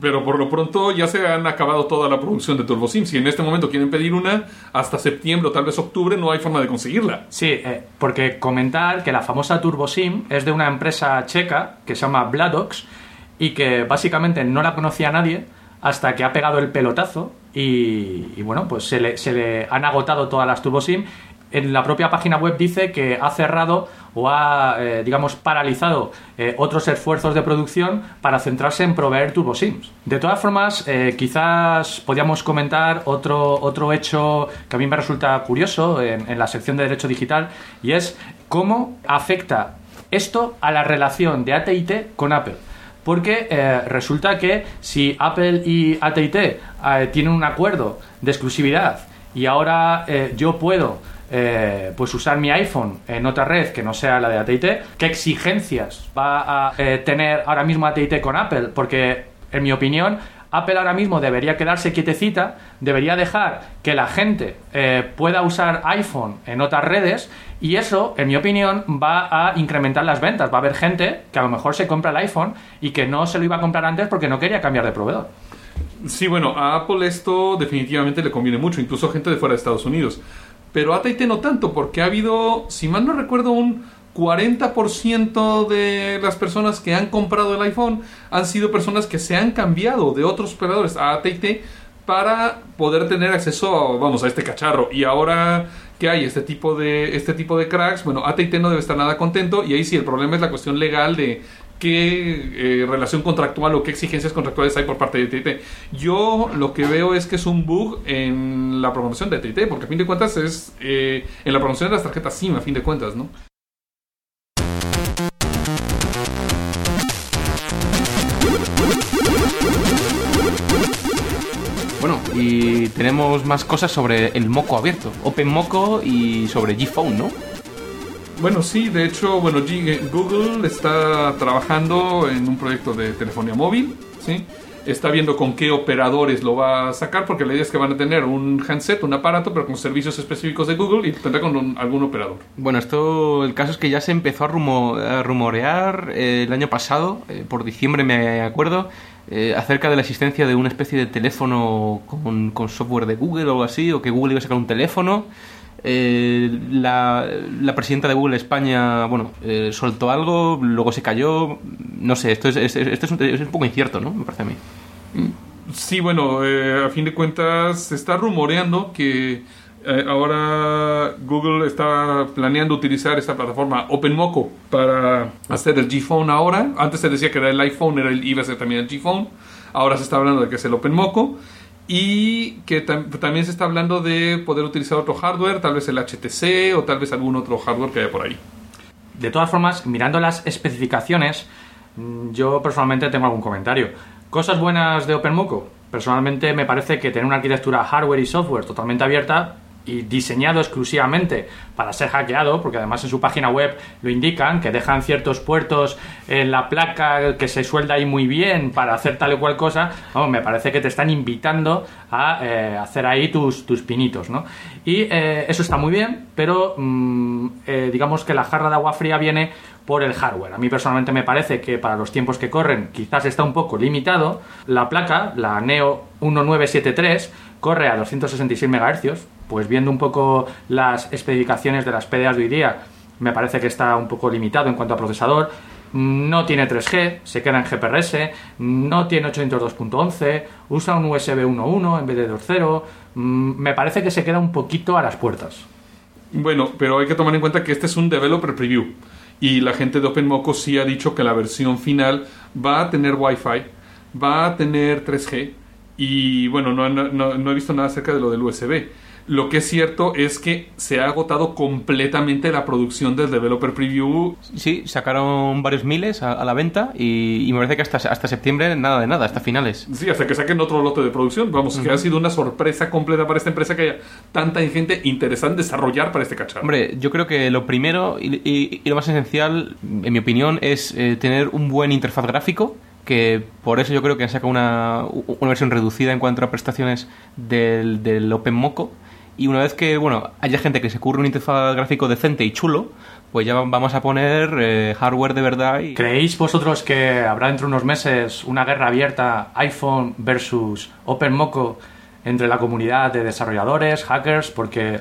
Pero por lo pronto ya se han acabado toda la producción de Turbo SIM. Si en este momento quieren pedir una, hasta septiembre o tal vez octubre no hay forma de conseguirla. Sí, eh, porque comentar que la famosa Turbo SIM es de una empresa checa que se llama Bladox y que básicamente no la conocía nadie hasta que ha pegado el pelotazo y, bueno, pues se le, se le han agotado todas las Turbo SIM. En la propia página web dice que ha cerrado o ha, eh, digamos, paralizado eh, otros esfuerzos de producción para centrarse en proveer Turbo Sims. De todas formas, eh, quizás podríamos comentar otro, otro hecho que a mí me resulta curioso en, en la sección de Derecho Digital y es cómo afecta esto a la relación de AT&T con Apple. Porque eh, resulta que si Apple y AT&T eh, tienen un acuerdo de exclusividad y ahora eh, yo puedo eh, pues usar mi iPhone en otra red que no sea la de AT&T, ¿qué exigencias va a tener ahora mismo AT&T con Apple? Porque, en mi opinión, Apple ahora mismo debería quedarse quietecita, debería dejar que la gente eh, pueda usar iPhone en otras redes y eso, en mi opinión, va a incrementar las ventas. Va a haber gente que a lo mejor se compra el iPhone y que no se lo iba a comprar antes porque no quería cambiar de proveedor. Sí, bueno, a Apple esto definitivamente le conviene mucho, incluso gente de fuera de Estados Unidos. Pero a AT&T no tanto, porque ha habido, si mal no recuerdo, un 40% de las personas que han comprado el iPhone han sido personas que se han cambiado de otros operadores a AT&T para poder tener acceso a, vamos, a este cacharro. Y ahora que hay este tipo de este tipo de cracks, bueno, AT&T no debe estar nada contento y ahí sí el problema es la cuestión legal de qué eh, relación contractual o qué exigencias contractuales hay por parte de AT&T. Yo lo que veo es que es un bug en la programación de AT&T, porque a fin de cuentas es eh, en la programación de las tarjetas SIM, a fin de cuentas, ¿no? Y tenemos más cosas sobre el moco abierto, Open Moco y sobre G-Phone, ¿no? Bueno, sí, de hecho, bueno, G- Google está trabajando en un proyecto de telefonía móvil, ¿sí? está viendo con qué operadores lo va a sacar, porque la idea es que van a tener un handset, un aparato, pero con servicios específicos de Google y tendrá con un- algún operador. Bueno, esto, el caso es que ya se empezó a, rumo- a rumorear eh, el año pasado, eh, por diciembre me acuerdo, eh, acerca de la existencia de una especie de teléfono con, software de Google o algo así, o que Google iba a sacar un teléfono. Eh, la, la presidenta de Google España, bueno, eh, soltó algo, luego se cayó. No sé, esto es, es- es- esto es un, es un poco incierto, ¿no? Me parece a mí. Sí, bueno, eh, a fin de cuentas se está rumoreando que eh, ahora Google está planeando utilizar esta plataforma OpenMoco para hacer el G-Phone ahora. Antes se decía que era el iPhone, era el, iba a ser también el G-Phone. Ahora se está hablando de que es el OpenMoco. Y que tam- también se está hablando de poder utilizar otro hardware, tal vez el HTC o tal vez algún otro hardware que haya por ahí. De todas formas, mirando las especificaciones, mm, yo personalmente tengo algún comentario. Cosas buenas de OpenMoco. Personalmente me parece que tener una arquitectura hardware y software totalmente abierta y diseñado exclusivamente para ser hackeado, porque además en su página web lo indican, que dejan ciertos puertos en la placa que se suelda ahí muy bien para hacer tal o cual cosa, me parece que te están invitando a eh, hacer ahí tus, tus pinitos, ¿no? Y eh, eso está muy bien, pero mm, eh, digamos que la jarra de agua fría viene por el hardware. A mí personalmente me parece que para los tiempos que corren quizás está un poco limitado. La placa, la Neo 1973, corre a 266 MHz, pues viendo un poco las especificaciones de las PDAs de hoy día, me parece que está un poco limitado en cuanto a procesador. No tiene 3G, se queda en GPRS, no tiene 802.11, usa un USB 1.1 en vez de 2.0. Mm, Me parece que se queda un poquito a las puertas. Bueno, pero hay que tomar en cuenta que este es un developer preview y la gente de OpenMoco sí ha dicho que la versión final va a tener Wi-Fi, va a tener 3G y bueno, no, no- he visto nada acerca de lo del USB. Lo que es cierto es que se ha agotado completamente la producción del developer preview. Sí, sacaron varios miles a, a la venta y, y me parece que hasta, hasta septiembre nada de nada, hasta finales. Sí, hasta que saquen otro lote de producción. Vamos, que ha sido una sorpresa completa para esta empresa que haya tanta gente interesada en desarrollar para este cacharro. Hombre, yo creo que lo primero y, y- y lo más esencial, en mi opinión, es eh, tener un buen interfaz gráfico, que por eso yo creo que han sacado una, una versión reducida en cuanto a prestaciones del, del OpenMoco. Y una vez que, bueno, haya gente que se curre un interfaz gráfico decente y chulo, pues ya vamos a poner eh, hardware de verdad y... ¿Creéis vosotros que habrá dentro de unos meses una guerra abierta iPhone versus OpenMoco entre la comunidad de desarrolladores, hackers? Porque,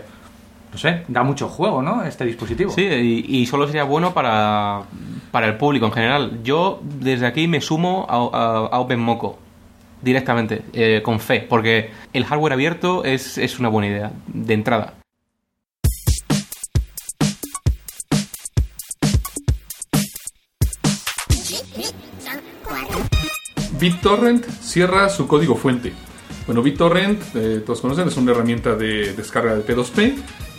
no sé, da mucho juego, ¿no? Este dispositivo. Sí, y, y solo sería bueno para, para el público en general. Yo desde aquí me sumo a, a, a OpenMoco directamente, eh, con fe, porque el hardware abierto es, es una buena idea, de entrada. BitTorrent cierra su código fuente. Bueno, BitTorrent, eh, todos conocen, es una herramienta de descarga de P2P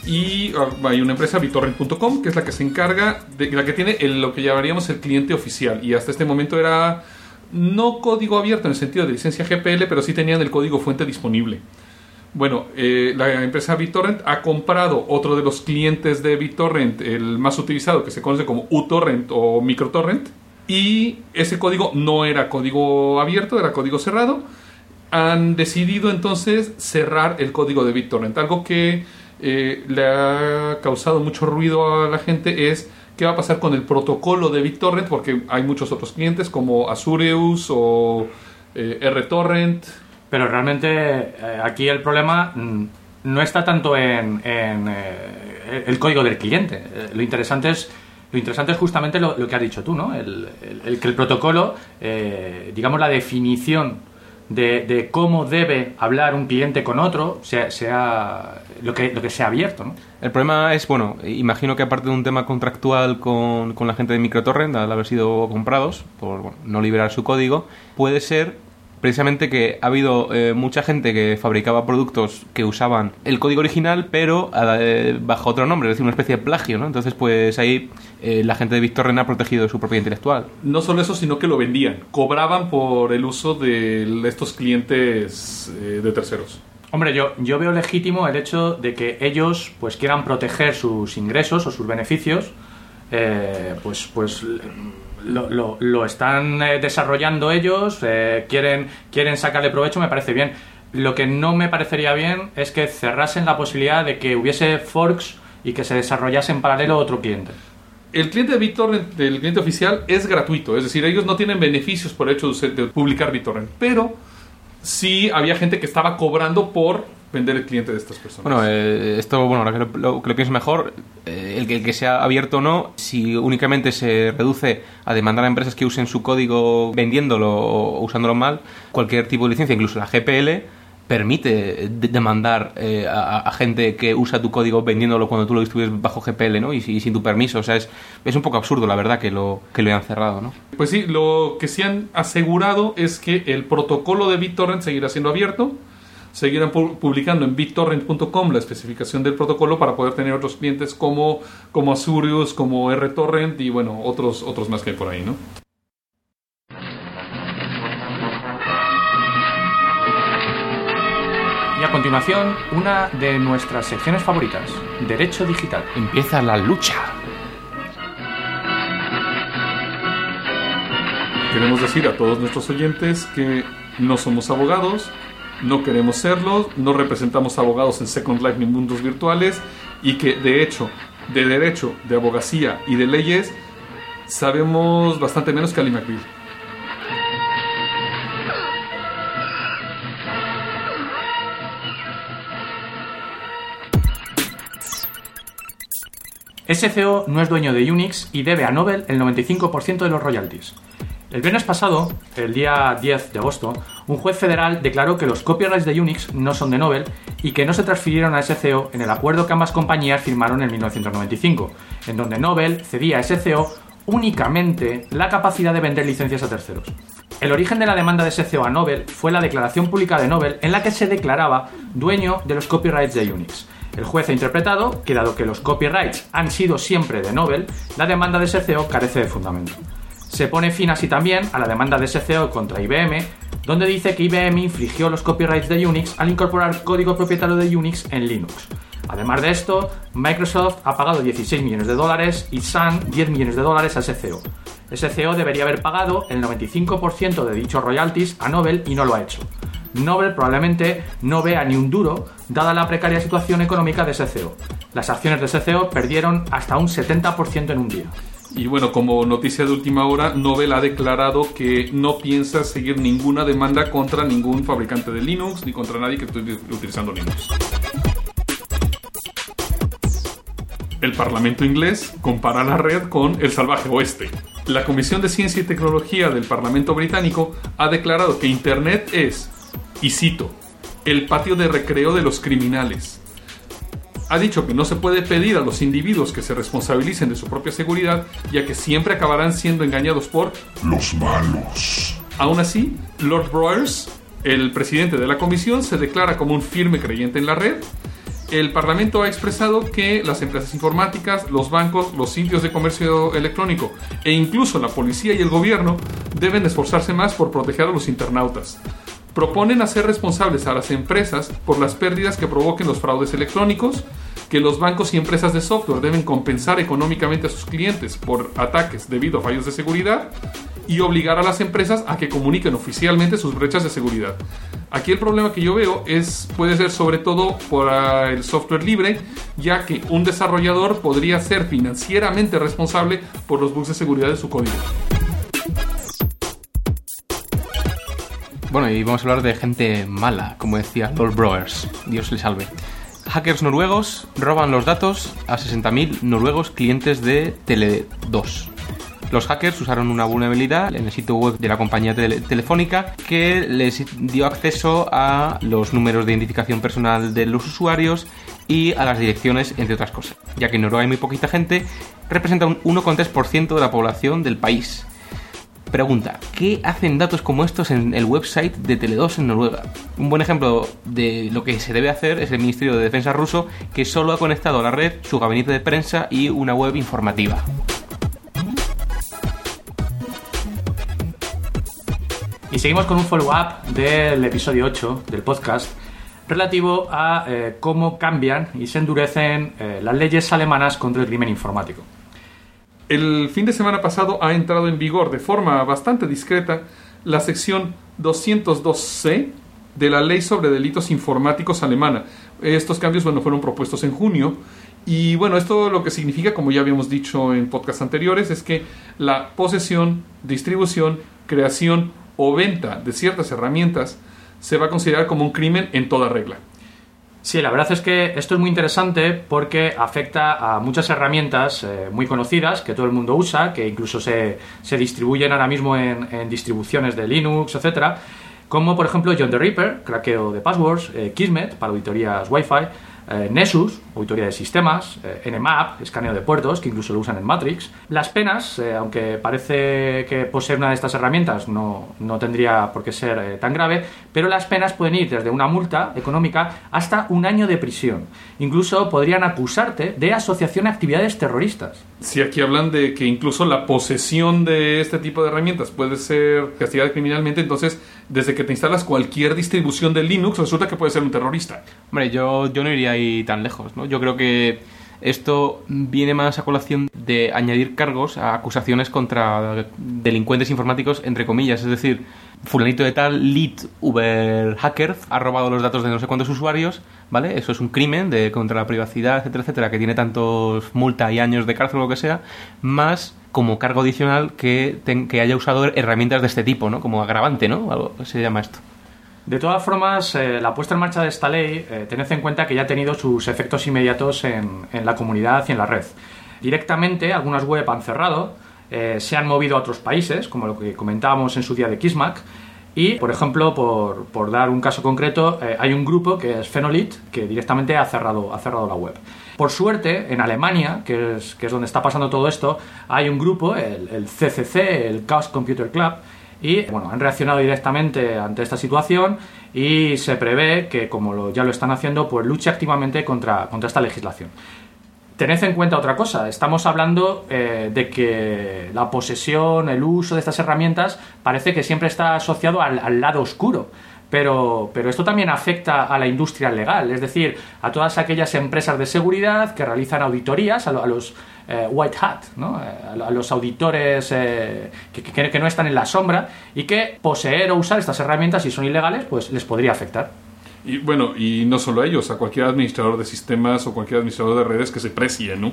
y ah, hay una empresa, BitTorrent.com, que es la que se encarga, de la que tiene el- lo que llamaríamos el cliente oficial y hasta este momento era no código abierto en el sentido de licencia GPL, pero sí tenían el código fuente disponible. Bueno, eh, la empresa BitTorrent ha comprado otro de los clientes de BitTorrent, el más utilizado, que se conoce como uTorrent o MicroTorrent. Y ese código no era código abierto, era código cerrado. Han decidido entonces cerrar el código de BitTorrent. Algo que eh, le ha causado mucho ruido a la gente es qué va a pasar con el protocolo de BitTorrent, porque hay muchos otros clientes como Azureus o eh, RTorrent. Pero realmente eh, aquí el problema mm, no está tanto en, en, eh, el código del cliente. Lo interesante es lo interesante es justamente lo, que has dicho tú, ¿no? El, que el protocolo, digamos la definición de, de cómo debe hablar un cliente con otro, sea, sea lo que lo que sea abierto, ¿no? El problema es, bueno, imagino que aparte de un tema contractual con, con la gente de MicroTorrent, al haber sido comprados por bueno, no liberar su código, puede ser precisamente que ha habido eh, mucha gente que fabricaba productos que usaban el código original, pero eh, bajo otro nombre, es decir, una especie de plagio, ¿no? Entonces, pues ahí eh, la gente de BitTorrent ha protegido su propiedad intelectual. No solo eso, sino que lo vendían. Cobraban por el uso de estos clientes eh, de terceros. Hombre, yo, yo veo legítimo el hecho de que ellos pues quieran proteger sus ingresos o sus beneficios, eh, pues, pues lo, lo- están eh, desarrollando ellos, eh, quieren, quieren sacarle provecho, me parece bien. Lo que no me parecería bien es que cerrasen la posibilidad de que hubiese forks y que se desarrollase en paralelo otro cliente. El cliente de BitTorrent, del cliente oficial, es gratuito. Es decir, ellos no tienen beneficios por el hecho de publicar BitTorrent. Pero sí había gente que estaba cobrando por vender el cliente de estas personas. Bueno, eh, esto, bueno, ahora que lo, lo- que lo pienso mejor, eh, el, que, el que sea abierto o no, si únicamente se reduce a demandar a empresas que usen su código vendiéndolo o usándolo mal, cualquier tipo de licencia, incluso la GPL, permite de- demandar eh, a, a gente que usa tu código vendiéndolo cuando tú lo distribuyes bajo GPL, ¿no? Y, si- sin tu permiso, o sea, es, es un poco absurdo, la verdad, que lo, que lo hayan cerrado, ¿no? Pues sí, lo que sí han asegurado es que el protocolo de BitTorrent seguirá siendo abierto. Seguirán pu- publicando en bittorrent.com la especificación del protocolo para poder tener otros clientes como, como Azurius, como RTorrent y bueno, otros, otros más que hay por ahí, ¿no? Y a continuación, una de nuestras secciones favoritas, Derecho Digital. Empieza la lucha. Queremos decir a todos nuestros oyentes que no somos abogados, no queremos serlos, no representamos abogados en Second Life ni mundos virtuales y que de hecho, de derecho, de abogacía y de leyes sabemos bastante menos que Ali McBeal. SCO no es dueño de Unix y debe a Nobel el 95% de los royalties. El viernes pasado, el día 10 de agosto, un juez federal declaró que los copyrights de Unix no son de Nobel y que no se transfirieron a SCO en el acuerdo que ambas compañías firmaron en 1995, en donde Nobel cedía a SCO únicamente la capacidad de vender licencias a terceros. El origen de la demanda de SCO a Nobel fue la declaración pública de Nobel en la que se declaraba dueño de los copyrights de Unix. El juez ha interpretado que dado que los copyrights han sido siempre de Nobel, la demanda de SCO carece de fundamento. Se pone fin así también a la demanda de SCO contra IBM, donde dice que IBM infringió los copyrights de Unix al incorporar código propietario de Unix en Linux. Además de esto, Microsoft ha pagado 16 millones de dólares y Sun 10 millones de dólares a SCO. SCO debería haber pagado el 95% de dichos royalties a Nobel y no lo ha hecho. Nobel probablemente no vea ni un duro, dada la precaria situación económica de SCO. Las acciones de SCO perdieron hasta un 70% en un día. Y bueno, como noticia de última hora, Nobel ha declarado que no piensa seguir ninguna demanda contra ningún fabricante de Linux ni contra nadie que esté utilizando Linux. El Parlamento inglés compara la red con el salvaje oeste. La Comisión de Ciencia y Tecnología del Parlamento británico ha declarado que Internet es, y cito, el patio de recreo de los criminales. Ha dicho que no se puede pedir a los individuos que se responsabilicen de su propia seguridad, ya que siempre acabarán siendo engañados por Los malos. Aún así, Lord Broers, el presidente de la comisión, se declara como un firme creyente en la red. El Parlamento ha expresado que las empresas informáticas, los bancos, los sitios de comercio electrónico e incluso la policía y el gobierno deben esforzarse más por proteger a los internautas. Proponen hacer responsables a las empresas por las pérdidas que provoquen los fraudes electrónicos, que los bancos y empresas de software deben compensar económicamente a sus clientes por ataques debido a fallos de seguridad y obligar a las empresas a que comuniquen oficialmente sus brechas de seguridad. Aquí el problema que yo veo es puede ser sobre todo por el software libre, ya que un desarrollador podría ser financieramente responsable por los bugs de seguridad de su código. Bueno, y vamos a hablar de gente mala, como decía Lord Broers. Dios le salve. Hackers noruegos roban los datos a 60.000 noruegos clientes de Tele2. Los hackers usaron una vulnerabilidad en el sitio web de la compañía tele- telefónica que les dio acceso a los números de identificación personal de los usuarios y a las direcciones, entre otras cosas. Ya que en Noruega hay muy poquita gente, representa un 1,3% de la población del país. Pregunta, ¿qué hacen datos como estos en el website de Tele2 en Noruega? Un buen ejemplo de lo que se debe hacer es el Ministerio de Defensa ruso, que solo ha conectado a la red su gabinete de prensa y una web informativa. Y seguimos con un follow-up del episodio 8 del podcast relativo a eh, cómo cambian y se endurecen eh, las leyes alemanas contra el crimen informático. El fin de semana pasado ha entrado en vigor de forma bastante discreta la sección 202C de la Ley sobre Delitos Informáticos alemana. Estos cambios bueno, fueron propuestos en junio y bueno, esto lo que significa, como ya habíamos dicho en podcasts anteriores, es que la posesión, distribución, creación o venta de ciertas herramientas se va a considerar como un crimen en toda regla. Sí, la verdad es que esto es muy interesante porque afecta a muchas herramientas eh, muy conocidas que todo el mundo usa, que incluso se, se distribuyen ahora mismo en, distribuciones de Linux, etcétera, como por ejemplo John the Reaper, craqueo de passwords, eh, Kismet para auditorías Wi-Fi, eh, Nessus, auditoría de sistemas, eh, Nmap, escaneo de puertos, que incluso lo usan en Matrix. Las penas, eh, aunque parece que poseer una de estas herramientas no, no tendría por qué ser tan grave, pero las penas pueden ir desde una multa económica hasta un año de prisión. Incluso podrían acusarte de asociación a actividades terroristas. Si aquí hablan de que incluso la posesión de este tipo de herramientas puede ser castigada criminalmente, entonces desde que te instalas cualquier distribución de Linux resulta que puedes ser un terrorista. Hombre, yo, yo no iría ahí tan lejos, ¿no? Yo creo que esto viene más a colación de añadir cargos a acusaciones contra delincuentes informáticos, entre comillas. Es decir, fulanito de tal, lead Uber hacker, ha robado los datos de no sé cuántos usuarios, ¿vale? Eso es un crimen de contra la privacidad, etcétera, etcétera, que tiene tantos multa y años de cárcel o lo que sea, más como cargo adicional que, ten- que haya usado herramientas de este tipo, ¿no? Como agravante, ¿no? Algo se llama esto. De todas formas, eh, la puesta en marcha de esta ley, eh, tened en cuenta que ya ha tenido sus efectos inmediatos en, en la comunidad y en la red. Directamente, algunas web han cerrado, eh, se han movido a otros países, como lo que comentábamos en su día de Kismac, y, por ejemplo, por, por dar un caso concreto, hay un grupo que es Fenolit, que directamente ha cerrado, ha cerrado la web. Por suerte, en Alemania, que es, que es donde está pasando todo esto, hay un grupo, el, el CCC, el Chaos Computer Club, y bueno, han reaccionado directamente ante esta situación y se prevé que, como ya lo están haciendo, pues luche activamente contra, contra esta legislación. Tened en cuenta otra cosa, estamos hablando eh, de que la posesión, el uso de estas herramientas parece que siempre está asociado al, al lado oscuro. Pero, pero esto también afecta a la industria legal, es decir, a todas aquellas empresas de seguridad que realizan auditorías, a, lo- a los eh, white hat, ¿no? Eh, a los auditores eh, que, que- que no están en la sombra y que poseer o usar estas herramientas, si son ilegales, pues les podría afectar. Y bueno, y no solo a ellos, a cualquier administrador de sistemas o cualquier administrador de redes que se precie, ¿no?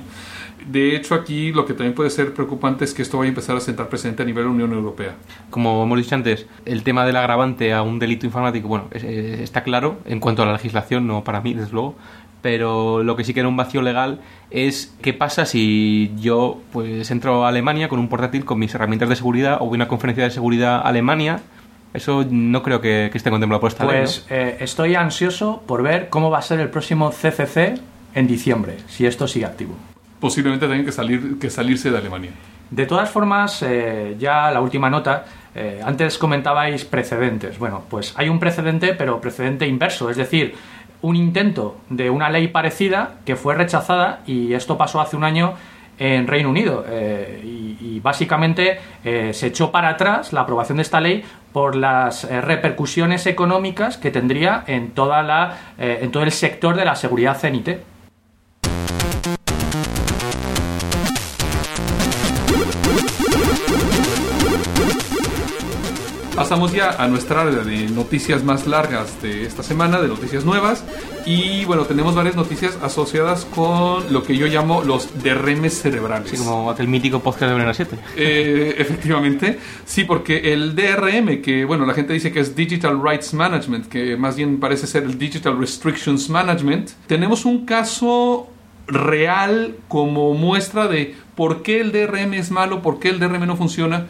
De hecho, aquí lo que también puede ser preocupante es que esto vaya a empezar a sentar presente a nivel Unión Europea. Como hemos dicho antes, el tema del agravante a un delito informático, bueno, es- está claro en cuanto a la legislación, no para mí, desde luego, pero lo que sí que era un vacío legal es qué pasa si yo pues entro a Alemania con un portátil con mis herramientas de seguridad o voy a una conferencia de seguridad a Alemania. Eso no creo que, que esté contemplado por esta ley, ¿no? Pues eh, estoy ansioso por ver cómo va a ser el próximo CCC en diciembre, si esto sigue activo. Posiblemente tengan que, salir, que salirse de Alemania. De todas formas, eh, ya la última nota, eh, antes comentabais precedentes. Bueno, pues hay un precedente, pero precedente inverso, es decir, un intento de una ley parecida que fue rechazada y esto pasó hace un año en Reino Unido eh, y, básicamente eh, se echó para atrás la aprobación de esta ley por las eh, repercusiones económicas que tendría en toda la en todo el sector de la seguridad CNIT. Pasamos ya a nuestra área de noticias más largas de esta semana, de noticias nuevas. Y bueno, tenemos varias noticias asociadas con lo que yo llamo los derremes cerebrales. Así como aquel mítico podcast de Venena 7. Eh, efectivamente, sí, porque el DRM, que bueno, la gente dice que es Digital Rights Management, que más bien parece ser el Digital Restrictions Management, tenemos un caso real como muestra de por qué el DRM es malo, por qué el DRM no funciona.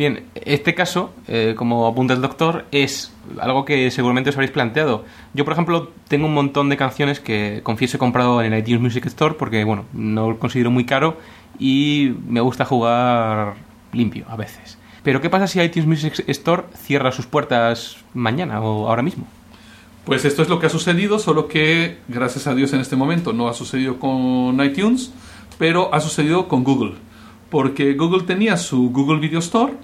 Bien, este caso, eh, como apunta el doctor, es algo que seguramente os habréis planteado. Yo, por ejemplo, tengo un montón de canciones que confieso he comprado en iTunes Music Store porque, bueno, no lo considero muy caro y me gusta jugar limpio a veces. Pero, ¿qué pasa si iTunes Music Store cierra sus puertas mañana o ahora mismo? Pues esto es lo que ha sucedido, solo que gracias a Dios en este momento no ha sucedido con iTunes, pero ha sucedido con Google. Porque Google tenía su Google Video Store,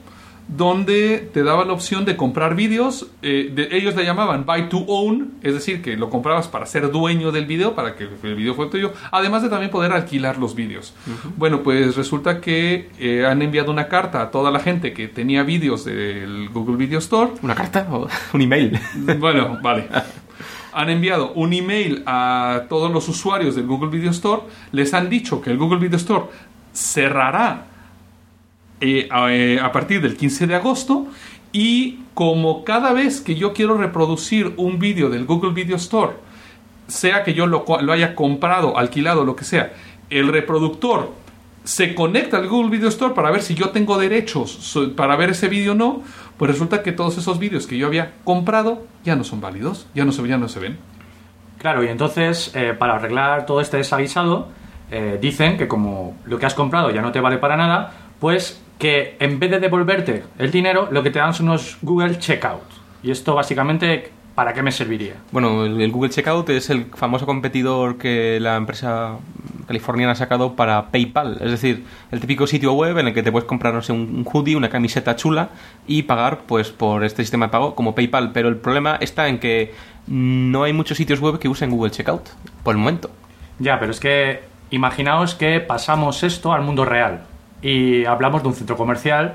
donde te daba la opción de comprar vídeos. eh, de- ellos le llamaban buy to own, es decir, que lo comprabas para ser dueño del video, para que el video fuera tuyo, además de también poder alquilar los vídeos. Bueno, pues resulta que eh, han enviado una carta a toda la gente que tenía vídeos del Google Video Store. ¿Una carta o un email? Bueno, vale. Han enviado un email a todos los usuarios del Google Video Store. Les han dicho que el Google Video Store cerrará eh, a, eh, a partir del 15 de agosto. Y como cada vez que yo quiero reproducir un vídeo del Google Video Store, sea que yo lo, haya comprado, alquilado, lo que sea, el reproductor se conecta al Google Video Store para ver si yo tengo derechos para ver ese vídeo o no, pues resulta que todos esos vídeos que yo había comprado ya no son válidos, ya no se, ya no se ven. Claro, y entonces, eh, para arreglar todo este desaguisado, eh, dicen que como lo que has comprado ya no te vale para nada, pues que en vez de devolverte el dinero, lo que te dan son unos Google Checkout. Y esto básicamente, ¿para qué me serviría? Bueno, el, Google Checkout es el famoso competidor que la empresa californiana ha sacado para PayPal. Es decir, el típico sitio web en el que te puedes comprar, no sé, un hoodie, una camiseta chula y pagar pues por este sistema de pago como PayPal. Pero el problema está en que no hay muchos sitios web que usen Google Checkout, por el momento. Ya, pero es que imaginaos que pasamos esto al mundo real y hablamos de un centro comercial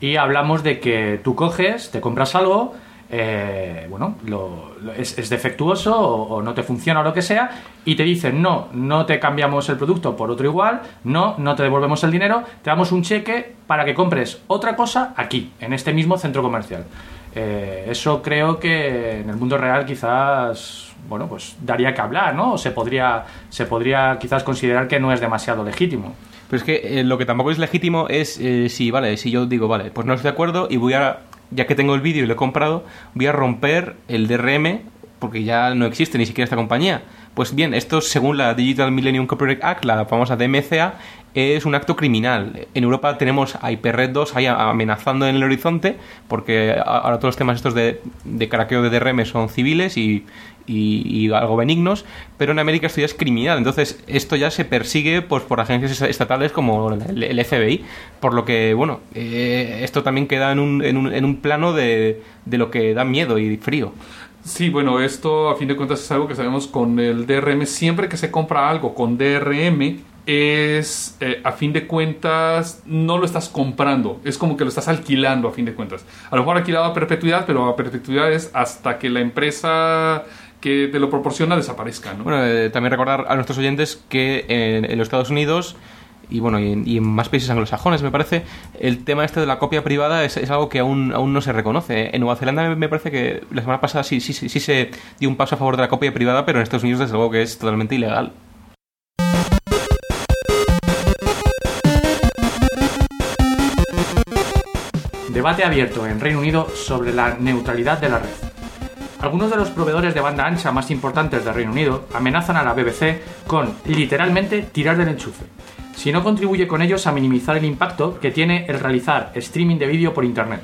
y hablamos de que tú coges, te compras algo, eh, bueno, lo- es, defectuoso o, o no te funciona o lo que sea y te dicen no, no te cambiamos el producto por otro igual, no, no te devolvemos el dinero, te damos un cheque para que compres otra cosa aquí, en este mismo centro comercial. Eh, eso creo que en el mundo real quizás, bueno, pues daría que hablar, ¿no? O se podría, se podría quizás considerar que no es demasiado legítimo. Pero es que eh, lo que tampoco es legítimo es eh, si, vale, si yo digo, vale, pues no estoy de acuerdo y voy a, ya que tengo el vídeo y lo he comprado, voy a romper el DRM porque ya no existe ni siquiera esta compañía. Pues bien, esto según la Digital Millennium Copyright Act, la famosa DMCA, es un acto criminal. En Europa tenemos a IPRED 2 ahí amenazando en el horizonte, porque ahora todos los temas estos de, de craqueo de DRM son civiles y, y- algo benignos, pero en América esto ya es criminal. Entonces, esto ya se persigue pues, por agencias estatales como el, el FBI. Por lo que, bueno, eh, esto también queda en un, en un, en un plano de, de lo que da miedo y frío. Sí, bueno, esto a fin de cuentas es algo que sabemos con el DRM. Siempre que se compra algo con DRM, es eh, a fin de cuentas no lo estás comprando, es como que lo estás alquilando a fin de cuentas. A lo mejor alquilado a perpetuidad, pero a perpetuidad es hasta que la empresa que te lo proporciona desaparezca, ¿no? Bueno, eh, también recordar a nuestros oyentes que en, los Estados Unidos y bueno y en, más países anglosajones me parece el tema este de la copia privada es, algo que aún aún no se reconoce en Nueva Zelanda me, me parece que la semana pasada sí, sí sí sí se dio un paso a favor de la copia privada pero en Estados Unidos desde luego que es totalmente ilegal Debate abierto en Reino Unido sobre la neutralidad de la red. Algunos de los proveedores de banda ancha más importantes del Reino Unido amenazan a la BBC con, literalmente, tirar del enchufe, si no contribuye con ellos a minimizar el impacto que tiene el realizar streaming de vídeo por Internet.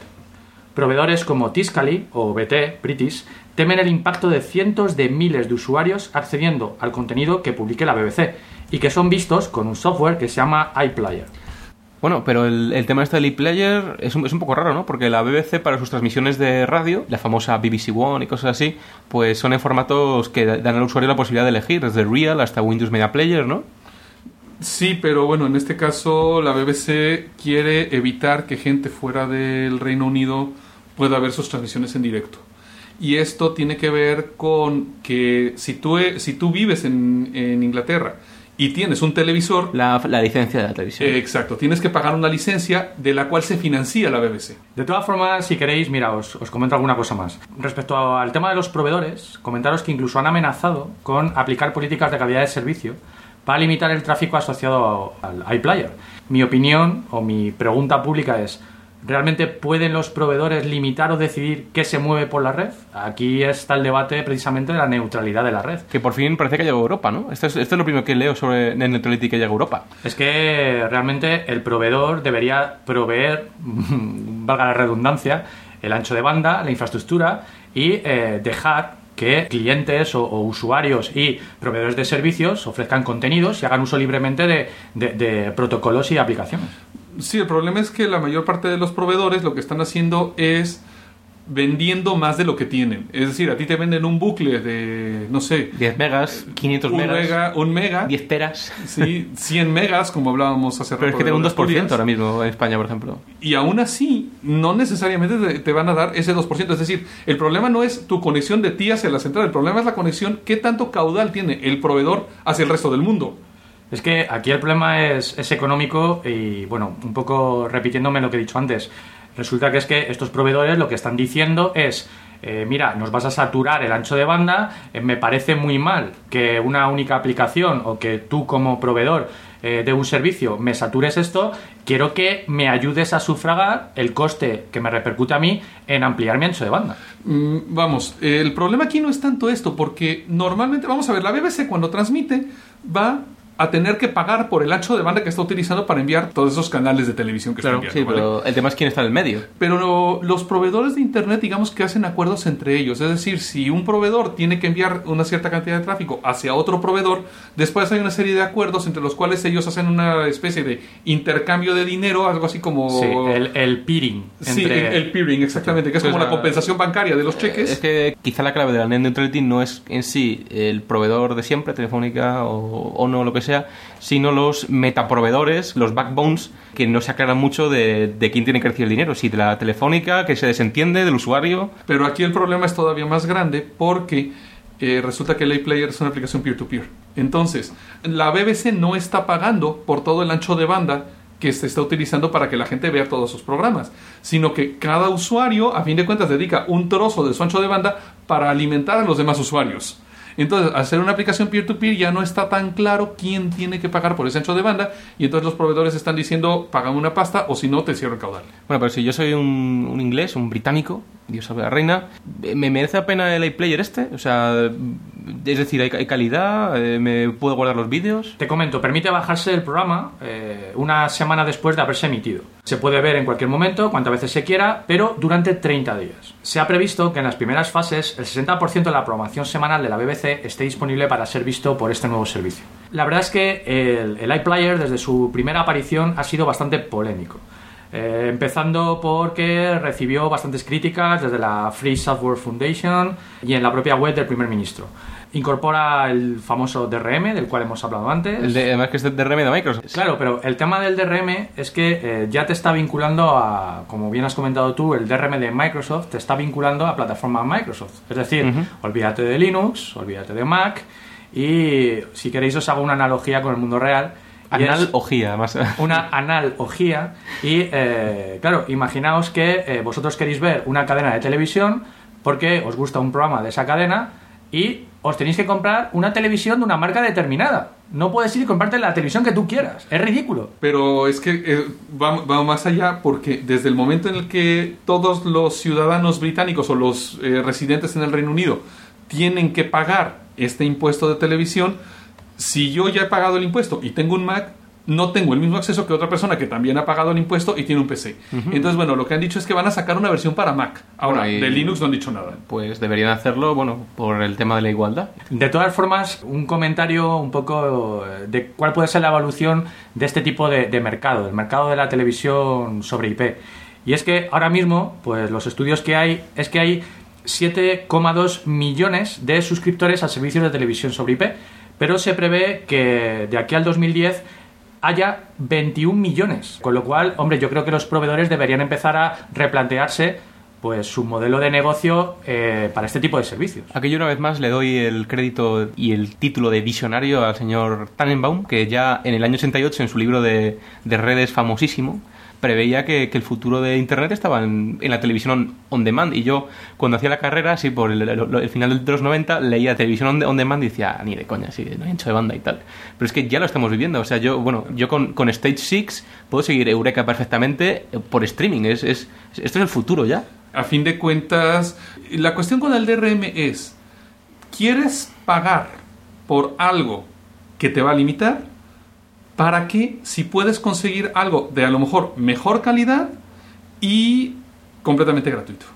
Proveedores como Tiscali o BT, British, temen el impacto de cientos de miles de usuarios accediendo al contenido que publique la BBC y que son vistos con un software que se llama iPlayer. Bueno, pero el, el tema este del e-player es un, es un poco raro, ¿no? Porque la BBC para sus transmisiones de radio, la famosa BBC One y cosas así, pues son en formatos que dan al usuario la posibilidad de elegir, desde Real hasta Windows Media Player, ¿no? Sí, pero bueno, en este caso la BBC quiere evitar que gente fuera del Reino Unido pueda ver sus transmisiones en directo. Y esto tiene que ver con que si tú, si tú vives en Inglaterra y tienes un televisor, La, la licencia de la televisión. eh, exacto, tienes que pagar una licencia de la cual se financia la BBC. De todas formas, si queréis, mira, os, os comento alguna cosa más. Respecto al tema de los proveedores, comentaros que incluso han amenazado con aplicar políticas de calidad de servicio para limitar el tráfico asociado al iPlayer. Mi opinión o mi pregunta pública es, ¿realmente pueden los proveedores limitar o decidir qué se mueve por la red? Aquí está el debate precisamente de la neutralidad de la red. Que por fin parece que llegó a Europa, ¿no? Esto es, esto es lo primero que leo sobre Net Neutrality que llega a Europa. Es que realmente el proveedor debería proveer, valga la redundancia, el ancho de banda, la infraestructura y eh, dejar que clientes o, o usuarios y proveedores de servicios ofrezcan contenidos y hagan uso libremente de, de- de protocolos y aplicaciones. Sí, el problema es que la mayor parte de los proveedores lo que están haciendo es vendiendo más de lo que tienen. Es decir, a ti te venden un bucle de, no sé, 10 megas, 500 un megas, mega, un mega, 10 teras. sí, 100 megas, como hablábamos hace Pero es rato que de tengo un 2% Asturias. ahora mismo en España, por ejemplo. Y aún así, no necesariamente te, te van a dar ese 2%. Es decir, el problema no es tu conexión de ti hacia la central, el problema es la conexión, qué tanto caudal tiene el proveedor hacia el resto del mundo. Es que aquí el problema es, es económico y, bueno, un poco repitiéndome lo que he dicho antes. Resulta que es que estos proveedores lo que están diciendo es, eh, mira, nos vas a saturar el ancho de banda, eh, me parece muy mal que una única aplicación o que tú como proveedor eh, de un servicio me satures esto, quiero que me ayudes a sufragar el coste que me repercute a mí en ampliar mi ancho de banda. Mm, vamos, el problema aquí no es tanto esto, porque normalmente, vamos a ver, la BBC cuando transmite va a tener que pagar por el ancho de banda que está utilizando para enviar todos esos canales de televisión que Claro, está sí, enviando. ¿vale? pero el tema es quién está en el medio. Pero lo- los proveedores de Internet, digamos que hacen acuerdos entre ellos. Es decir, si un proveedor tiene que enviar una cierta cantidad de tráfico hacia otro proveedor, después hay una serie de acuerdos entre los cuales ellos hacen una especie de intercambio de dinero, algo así como... Sí, el, el peering. Sí, entre- el, el peering, exactamente, que es Sí, como sea, la compensación bancaria de los cheques. Es que quizá la clave de la net neutrality no es en sí el proveedor de siempre, Telefónica o, o no, lo que sea, sino los metaproveedores, los backbones, que no se aclaran mucho de, quién tiene que recibir el dinero. Si de la Telefónica, que se desentiende del usuario. Pero aquí el problema es todavía más grande porque eh, resulta que el iPlayer es una aplicación peer-to-peer. Entonces, la BBC no está pagando por todo el ancho de banda que se está utilizando para que la gente vea todos sus programas, sino que cada usuario, a fin de cuentas, dedica un trozo de su ancho de banda para alimentar a los demás usuarios. Entonces, ser una aplicación peer-to-peer ya no está tan claro quién tiene que pagar por ese ancho de banda y entonces los proveedores están diciendo, pagan una pasta o si no, te cierro el caudal. Bueno, pero si yo soy un inglés, un británico, Dios salve la reina, ¿me merece la pena el iPlayer este? O sea, es decir, ¿hay, hay calidad? Eh, ¿Me puedo guardar los vídeos? Te comento, permite bajarse el programa eh, una semana después de haberse emitido. Se puede ver en cualquier momento, cuantas veces se quiera, pero durante 30 días. Se ha previsto que en las primeras fases el 60% de la programación semanal de la BBC esté disponible para ser visto por este nuevo servicio. La verdad es que el, el iPlayer desde su primera aparición ha sido bastante polémico. Eh, empezando porque recibió bastantes críticas desde la Free Software Foundation y en la propia web del primer ministro. Incorpora el famoso DRM, del cual hemos hablado antes. El de, además que es de DRM de Microsoft. Claro, pero el tema del DRM es que eh, ya te está vinculando a, como bien has comentado tú, el DRM de Microsoft te está vinculando a plataforma Microsoft. Es decir, Ujú. olvídate de Linux, olvídate de Mac y si queréis os hago una analogía con el mundo real. Analogía, además. una analogía y eh, claro, imaginaos que eh, vosotros queréis ver una cadena de televisión porque os gusta un programa de esa cadena y os tenéis que comprar una televisión de una marca determinada. No puedes ir y comprarte la televisión que tú quieras. Es ridículo. Pero es que eh, va, va más allá porque desde el momento en el que todos los ciudadanos británicos o los eh, residentes en el Reino Unido tienen que pagar este impuesto de televisión, si yo ya he pagado el impuesto y tengo un Mac, no tengo el mismo acceso que otra persona que también ha pagado el impuesto y tiene un PC. Entonces, bueno, lo que han dicho es que van a sacar una versión para Mac. Ahora, Bueno, y- de Linux no han dicho nada. Pues deberían hacerlo, bueno, por el tema de la igualdad. De todas formas, un comentario un poco eh, de cuál puede ser la evolución de este tipo de, de mercado, del mercado de la televisión sobre IP. Y es que ahora mismo, pues los estudios que hay es que hay 7,2 millones de suscriptores a servicios de televisión sobre IP, pero se prevé que de aquí al 2010 haya 21 millones. Con lo cual, hombre, yo creo que los proveedores deberían empezar a replantearse pues su modelo de negocio eh, para este tipo de servicios. Aquí yo una vez más le doy el crédito y el título de visionario al señor Tannenbaum, que ya en el año 88, en su libro de, de redes famosísimo, preveía que, el futuro de Internet estaba en, la televisión on, demand. Y yo, cuando hacía la carrera, así por el, final de los 90, leía televisión on, demand y decía, "Ah, ni de coña, sí, no hay ancho de banda y tal. Pero es que ya lo estamos viviendo. O sea, yo, bueno, yo con, con Stage 6 puedo seguir Eureka perfectamente eh, por streaming. Es, es, esto es el futuro ya. A fin de cuentas, la cuestión con el DRM es, ¿quieres pagar por algo que te va a limitar? ¿Para qué si puedes conseguir algo de a lo mejor mejor calidad y completamente gratuito?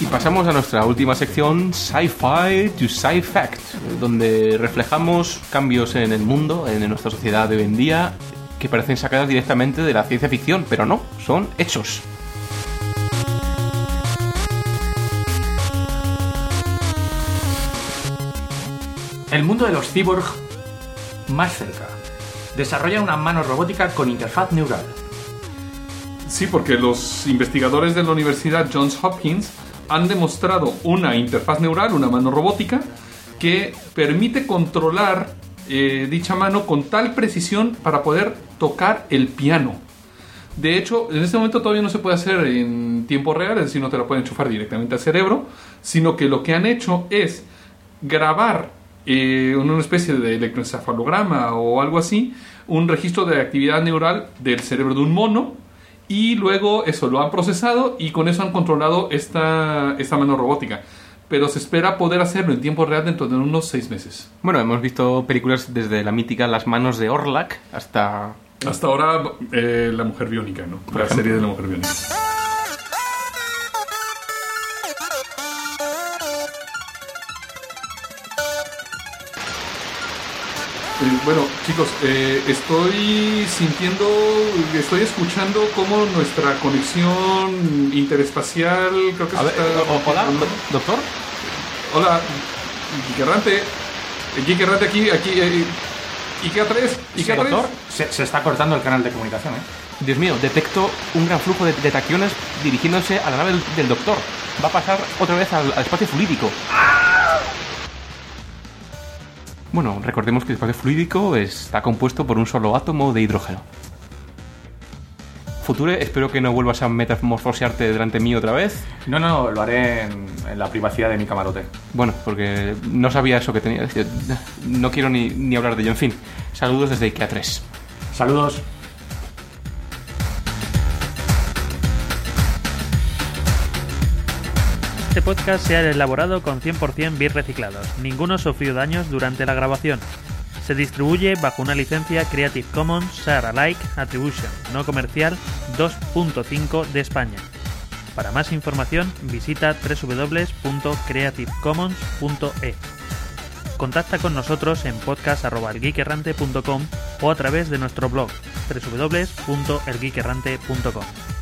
Y pasamos a nuestra última sección, Sci-Fi to Sci-Fact, donde reflejamos cambios en el mundo, en nuestra sociedad de hoy en día, que parecen sacadas directamente de la ciencia ficción, pero no, son hechos. El mundo de los cyborg más cerca. Desarrolla una mano robótica con interfaz neural. Sí, porque los investigadores de la Universidad Johns Hopkins han demostrado una interfaz neural, una mano robótica, que permite controlar eh, dicha mano con tal precisión para poder tocar el piano. De hecho, en este momento todavía no se puede hacer en tiempo real, es decir, no te la pueden enchufar directamente al cerebro, sino que lo que han hecho es grabar eh, una especie de electroencefalograma o algo así, un registro de actividad neural del cerebro de un mono y luego eso lo han procesado y con eso han controlado esta, esta mano robótica. Pero se espera poder hacerlo en tiempo real dentro de unos seis meses. Bueno, hemos visto películas desde la mítica Las manos de Orlac hasta... Hasta ahora, eh, La Mujer Biónica, ¿no? La serie de La Mujer Biónica. Eh, bueno, chicos, eh, estoy sintiendo, estoy escuchando cómo nuestra conexión interespacial, creo que A se ver, está... hola, do- doctor. Hola, Guiquerrante. Guiquerrante aquí, aquí. Eh, IKEA 3. IKEA 3. Doctor, se, se está cortando el canal de comunicación, ¿eh? Dios mío, detecto un gran flujo de, de taquiones dirigiéndose a la nave del, del doctor. Va a pasar otra vez al, al espacio fluídico. Bueno, recordemos que el espacio fluídico está compuesto por un solo átomo de hidrógeno. Future, espero que no vuelvas a metamorfosearte delante mío otra vez. No, no, no, lo haré en, en la privacidad de mi camarote. Bueno, porque no sabía eso que tenía. No quiero ni, ni hablar de ello. En fin, saludos desde IKEA 3. Saludos. Este podcast se ha elaborado con 100% bits reciclados. Ninguno sufrió daños durante la grabación. Se distribuye bajo una licencia Creative Commons Share Alike Attribution no comercial 2.5 de España. Para más información visita www.creativecommons.e. Contacta con nosotros en podcast.elgeekerrante.com o a través de nuestro blog www.elgeekerrante.com.